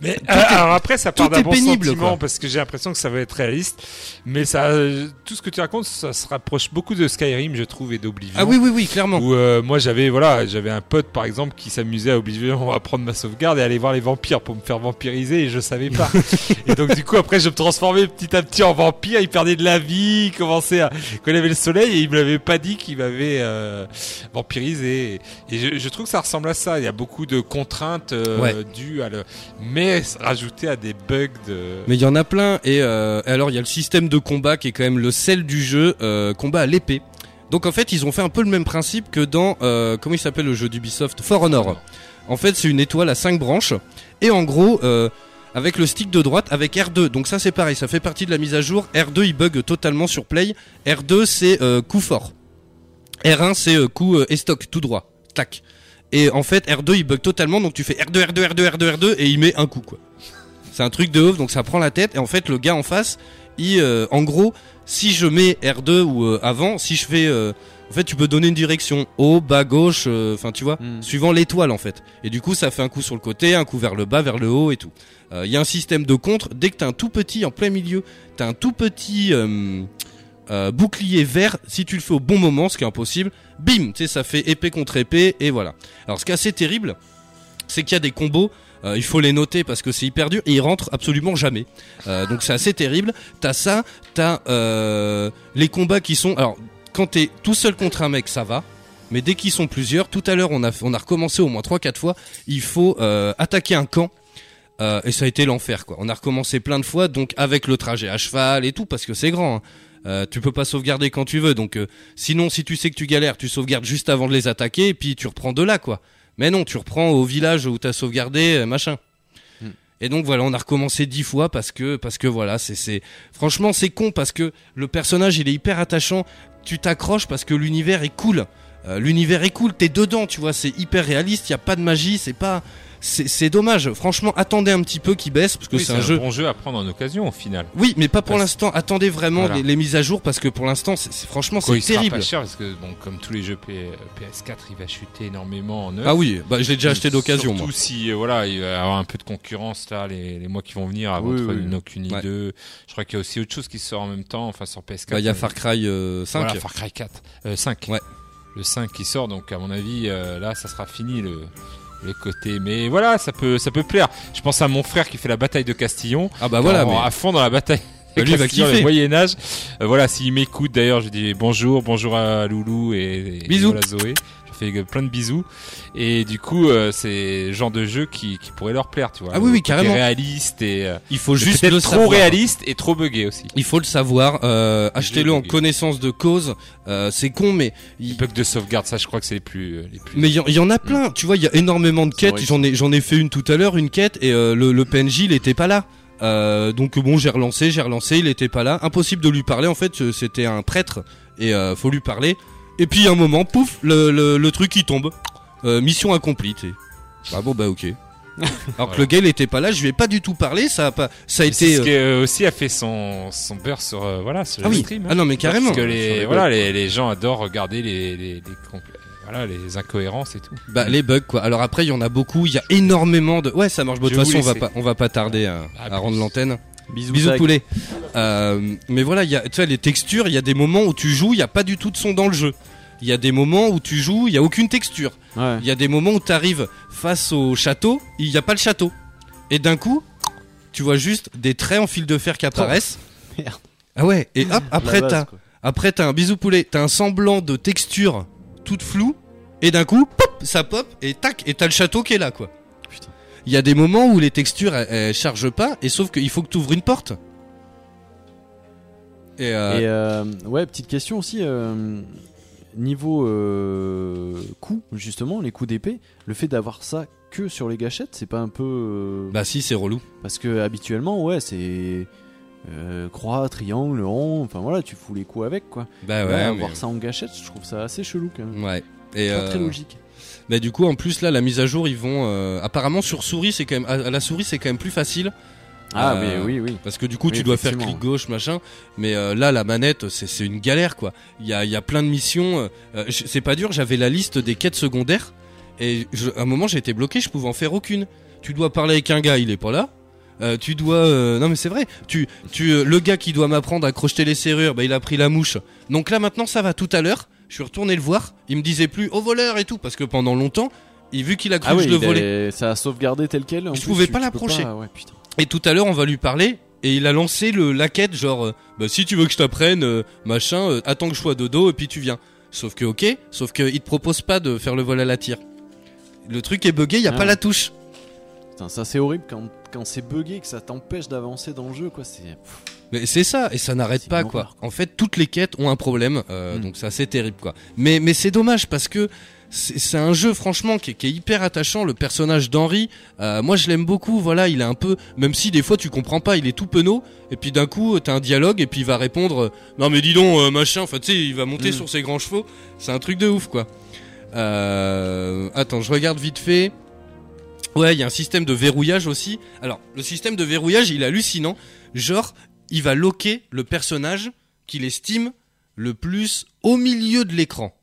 Mais euh, alors après, ça part d'un bon pénible, sentiment quoi. parce que j'ai l'impression que ça va être réaliste. Mais ça, euh, tout ce que tu racontes, ça se rapproche beaucoup de Skyrim, je trouve, et d'Oblivion. Ah oui, oui, oui, clairement. Où euh, moi j'avais voilà j'avais un pote par exemple qui s'amusait à Oblivion *laughs* à prendre ma sauvegarde et aller voir les vampires pour me faire vampiriser et je savais pas *laughs* et donc du coup après je me transformais petit à petit en vampire il perdait de la vie il commençait à quand il avait le soleil et il me l'avait pas dit qu'il m'avait euh, vampirisé et je, je trouve que ça ressemble à ça il y a beaucoup de contraintes euh, Ouais. dues à le mais rajouter à des bugs de Mais il y en a plein. Et euh, alors, il y a le système de combat qui est quand même le sel du jeu, euh, combat à l'épée. Donc en fait, ils ont fait un peu le même principe que dans euh, comment il s'appelle le jeu d'Ubisoft, For Honor. En fait, c'est une étoile à 5 branches et en gros euh, avec le stick de droite avec R2. Donc ça c'est pareil, ça fait partie de la mise à jour. R2 il bug totalement sur play. R2 c'est coup fort. R1 c'est coup euh, estoc tout droit. Tac. Et en fait R2 il bug totalement donc tu fais R2 R2 R2 R2 R2 et il met un coup quoi. C'est un truc de ouf donc ça prend la tête et en fait le gars en face il euh, en gros si je mets R2 ou euh, avant si je fais euh, en fait tu peux donner une direction haut bas gauche euh, enfin tu vois Hmm. suivant l'étoile en fait et du coup ça fait un coup sur le côté un coup vers le bas vers le haut et tout il y a un système de contre dès que t'as un tout petit en plein milieu t'as un tout petit euh, bouclier vert si tu le fais au bon moment ce qui est impossible bim tu sais ça fait épée contre épée et voilà alors ce qui est assez terrible c'est qu'il y a des combos euh, il faut les noter parce que c'est hyper dur et ils rentrent absolument jamais. Euh, donc c'est assez terrible. T'as ça, t'as les combats qui sont. Alors quand t'es tout seul contre un mec, ça va. Mais dès qu'ils sont plusieurs, tout à l'heure on a recommencé au moins 3-4 fois. Il faut attaquer un camp. Et ça a été l'enfer quoi. On a recommencé plein de fois donc avec le trajet à cheval et tout parce que c'est grand. hein. Euh, tu peux pas sauvegarder quand tu veux donc euh, sinon si tu sais que tu galères tu sauvegardes juste avant de les attaquer et puis tu reprends de là quoi. Mais non tu reprends au village où t'as sauvegardé euh, machin. Hmm. Et donc voilà on a recommencé dix fois parce que parce que voilà c'est c'est franchement c'est con parce que le personnage il est hyper attachant. Tu t'accroches parce que l'univers est cool. Euh, l'univers est cool t'es dedans tu vois c'est hyper réaliste y a pas de magie c'est pas c'est dommage. Franchement, attendez un petit peu qu'il baisse parce que Oui, c'est un jeu. bon jeu à prendre en occasion au final. Oui, mais pas pour l'instant. Attendez vraiment Voilà. les, les mises à jour parce que pour l'instant, c'est franchement, c'est il sera terrible. pas cher parce que bon, comme tous les jeux P- PS4, il va chuter énormément en neuf. Ah oui, bah je l'ai déjà acheté d'occasion. Surtout si euh, voilà, il va y avoir un peu de concurrence là les, les mois qui vont venir avant Oui, entre oui. une Okuni Ouais. 2. Je crois qu'il y a aussi autre chose qui sort en même temps, enfin sur PS4. Bah il y a Far Cry euh, 5. Voilà, Far Cry 4, euh, 5. Ouais. Le 5 qui sort, donc à mon avis, euh, là, ça sera fini le, le côté. Mais voilà, ça peut, ça peut plaire. Je pense à mon frère qui fait la bataille de Castillon. Ah bah voilà, mais à fond dans la bataille. Bah, lui, va kiffer. le Moyen Âge. Euh, voilà, s'il m'écoute d'ailleurs, je dis bonjour, bonjour à Loulou et, et Bisous. voilà, Zoé. Euh, plein de bisous. Et du coup, euh, c'est le genre de jeu qui, qui pourrait leur plaire, tu vois. Ah oui, oui, carrément. réaliste et euh, il faut juste le trop réaliste et trop buggé aussi. Il faut le savoir. Euh, Achetez-le en connaissance de cause. Euh, c'est con, mais Les il, bugs de sauvegarde, ça, je crois que c'est les plus, les plus. mais il y, en- il y en a plein. Tu vois, il y a énormément de quêtes. J'en ai, j'en ai fait une tout à l'heure, une quête, et le, le PNJ, il était pas là. Euh, donc bon, j'ai relancé, j'ai relancé, il était pas là. Impossible de lui parler. En fait, c'était un prêtre et euh, faut lui parler. Et puis à un moment, pouf, le, le, le truc il tombe. Euh, mission accomplie. tu sais. Ah bon bah ok. *laughs* Alors que le gars il était pas là, je lui ai pas du tout parlé. Ça a pas, ça a été. ce euh, qui euh, aussi a fait son, son beurre sur, euh, voilà, sur Ah le oui. stream. hein. Ah non mais carrément. Parce que les, les voilà, les, les gens adorent regarder les, les, voilà, les incohérences et tout. Bah les bugs quoi. Alors après il y en a beaucoup, il y a énormément de. Ouais ça marche. Bon, De toute façon on va pas, on va pas tarder à, Ah, à rendre l'antenne. Bisous, poulet. Euh, mais voilà, il y a, tu vois, les textures, il y a des moments où tu joues, il y a pas du tout de son dans le jeu. Il y a des moments où tu joues, il y a aucune texture. Ouais. Il y a des moments où tu arrives face au château, il n'y a pas le château. Et d'un coup, tu vois juste des traits en fil de fer qui apparaissent. merde. Ah ouais, et hop, après t'as après t'as un bisou poulet, t'as un semblant de texture toute floue, et d'un coup, pop, ça pop, et tac, et t'as le château qui est là, quoi. Il y a des moments où les textures elles, elles chargent pas, et sauf qu'il faut que tu ouvres une porte. Et, euh, Et euh, ouais, petite question aussi. euh, niveau euh, coup, justement, les coups d'épée, le fait d'avoir ça que sur les gâchettes, c'est pas un peu. bah si, c'est relou. Parce que habituellement, ouais, c'est. euh, croix, triangle, rond, enfin voilà, tu fous les coups avec quoi. Bah Là, ouais, avoir mais- ça en gâchette, je trouve ça assez chelou quand même. ouais. Et Pas euh, très logique. Mais du coup, en plus là, la mise à jour, ils vont. euh, apparemment sur souris, c'est quand même. À, la souris, c'est quand même plus facile. Ah, euh, mais oui, oui. Parce que du coup, Oui, tu dois faire clic gauche, machin. Mais euh, là, la manette, c'est c'est une galère, quoi. Il y a, il y a plein de missions. euh, c'est pas dur, j'avais la liste des quêtes secondaires. Et je- à un moment, j'ai été bloqué, je pouvais en faire aucune. Tu dois parler avec un gars, il est pas là. Euh, tu dois. euh, non, mais c'est vrai. Tu, tu, euh, le gars qui doit m'apprendre à crocheter les serrures, bah, il a pris la mouche. Donc là, maintenant, ça va. Tout à l'heure, je suis retourné le voir. Il me disait plus au voleur et tout. Parce que pendant longtemps, il, vu qu'il a cru Ah que oui, je le volais. ça a sauvegardé tel quel. en Je plus, pouvais tu- pas l'approcher. Ouais. Et tout à l'heure, on va lui parler. Et il a lancé le, la quête, genre, euh, bah, si tu veux que je t'apprenne, euh, machin, euh, attends que je sois dodo et puis tu viens. Sauf que, ok, sauf que il te propose pas de faire le vol à la tire. Le truc est buggé, y a Ah pas ouais. la touche. Putain, ça c'est horrible quand, quand c'est buggé, que ça t'empêche d'avancer dans le jeu, quoi. C'est. Mais c'est ça, et ça n'arrête pas, quoi. En fait, toutes les quêtes ont un problème, euh, Mm. donc c'est assez terrible, quoi. Mais, mais c'est dommage parce que c'est un jeu, franchement, qui est, qui est hyper attachant. Le personnage d'Henri, euh, moi je l'aime beaucoup, voilà, il est un peu. Même si des fois tu comprends pas, il est tout penaud, et puis d'un coup t'as un dialogue, et puis il va répondre euh, Non, mais dis donc, euh, machin, enfin tu sais, il va monter Mm. sur ses grands chevaux. C'est un truc de ouf, quoi. Euh, attends, je regarde vite fait. Ouais, il y a un système de verrouillage aussi. Alors, le système de verrouillage, il est hallucinant. Genre, il va loquer le personnage qu'il estime le plus au milieu de l'écran.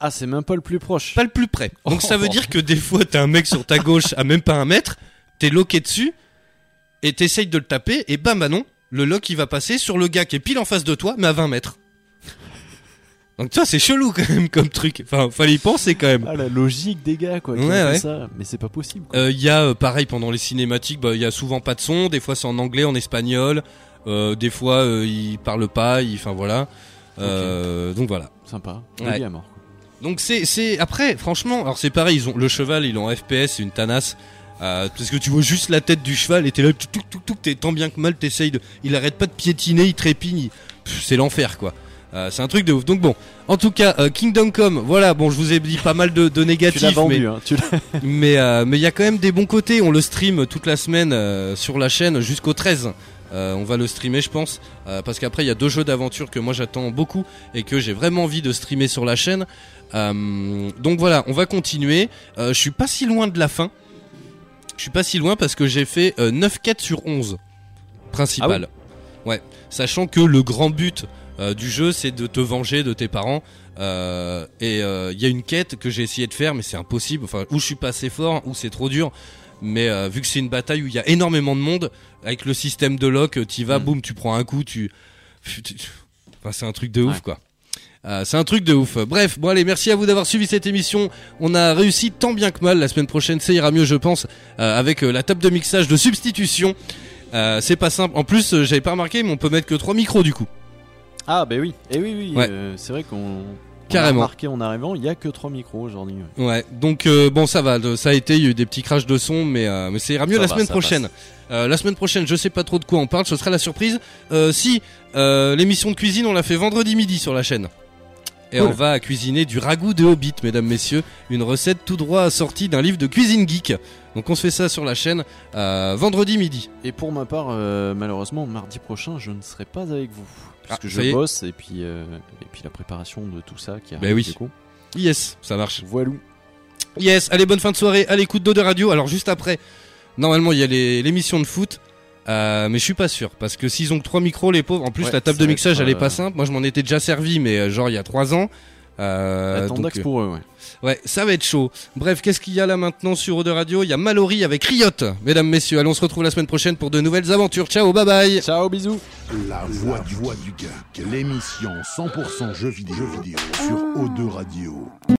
Ah, c'est même pas le plus proche. Pas le plus près. Donc ça veut dire que des fois, t'as un mec sur ta gauche à même pas un mètre, t'es loqué dessus, et t'essayes de le taper, et bam, bah non, le lock il va passer sur le gars qui est pile en face de toi, mais à 20 mètres. Donc tu vois, c'est chelou quand même comme truc. Enfin, fallait y penser quand même. Ah, la logique des gars, quoi. Ouais, ouais. ça. Mais c'est pas possible, quoi. Euh, Il y a euh, pareil pendant les cinématiques, bah, il y a souvent pas de son, des fois c'est en anglais, en espagnol, euh, des fois euh, ils parlent pas, enfin voilà. Euh, Donc voilà. Sympa. ouais. À mort. Donc c'est c'est après franchement, alors c'est pareil, ils ont le cheval, il est en FPS, c'est une tanasse. Euh, parce que tu vois juste la tête du cheval et t'es là, tout, tout, tout, t'es tant bien que mal, t'essayes de, il arrête pas de piétiner, il trépigne, il- c'est l'enfer quoi. Euh, c'est un truc de ouf. Donc bon, en tout cas, euh, Kingdom Come, voilà, bon, je vous ai dit pas mal de, de Tu négatifs, mais vendu, hein. Tu *laughs* mais euh, mais il y a quand même des bons côtés. On le stream toute la semaine euh, sur la chaîne jusqu'au 13. Euh, on va le streamer, je pense, euh, parce qu'après il y a deux jeux d'aventure que moi j'attends beaucoup et que j'ai vraiment envie de streamer sur la chaîne. Euh, donc voilà, on va continuer. Je suis pas si loin de la fin. je suis pas si loin parce que j'ai fait euh, 9 quêtes sur 11 principales. ouais, sachant que le grand but du jeu c'est de te venger de tes parents. Et il y a une quête que j'ai essayé de faire mais c'est impossible. Enfin, ou je suis pas assez fort, ou c'est trop dur. Mais euh, vu que c'est une bataille où il y a énormément de monde, avec le système de lock, tu vas, Mm. boum, tu prends un coup, tu. Enfin, c'est un truc de ouf Ouais. quoi. Euh, c'est un truc de ouf. Bref, bon allez, merci à vous d'avoir suivi cette émission. On a réussi tant bien que mal. La semaine prochaine, ça ira mieux, je pense, euh, avec euh, la table de mixage de substitution. Euh, c'est pas simple. En plus, euh, j'avais pas remarqué, mais on peut mettre que trois micros du coup. Ah, bah oui. Et oui, oui. Ouais. euh, c'est vrai qu'on. On Carrément. a remarqué en arrivant, il y a que trois micros aujourd'hui. ouais. Ouais, donc euh, bon ça va, ça a été, il y a eu des petits crashs de son, mais, euh, mais ça ira mieux Ça la va, semaine prochaine. Euh, la semaine prochaine, je sais pas trop de quoi on parle, ce sera la surprise. Si l'émission de cuisine, on l'a fait vendredi midi sur la chaîne. Et Cool. on va cuisiner du ragoût de Hobbit, mesdames, messieurs, une recette tout droit sortie d'un livre de cuisine geek. Donc on se fait ça sur la chaîne vendredi midi. Et pour ma part, malheureusement, mardi prochain, je ne serai pas avec vous. Parce Ah, je bosse et puis, euh, et puis la préparation de tout ça qui arrive. Bah oui. du coup. Yes, ça marche. Voilou. Yes, allez, bonne fin de soirée à l'écoute d'Eau de Radio. Alors juste après, normalement il y a les- l'émission de foot. Euh, mais je suis pas sûr parce que s'ils ont que trois micros les pauvres en plus Ouais, la table de mixage être, elle est euh, pas simple moi je m'en étais déjà servi mais genre il y a trois ans euh, La donc, pour eux, ouais. Ouais ça va être chaud. Bref qu'est-ce qu'il y a là maintenant sur Eau de Radio? Il y a Mallory avec Riot. Mesdames messieurs allez on se retrouve la semaine prochaine pour de nouvelles aventures. Ciao bye bye. Ciao, bisous. La voix du, voix du geek, l'émission 100% jeux vidéo, jeux vidéo sur O2 Radio.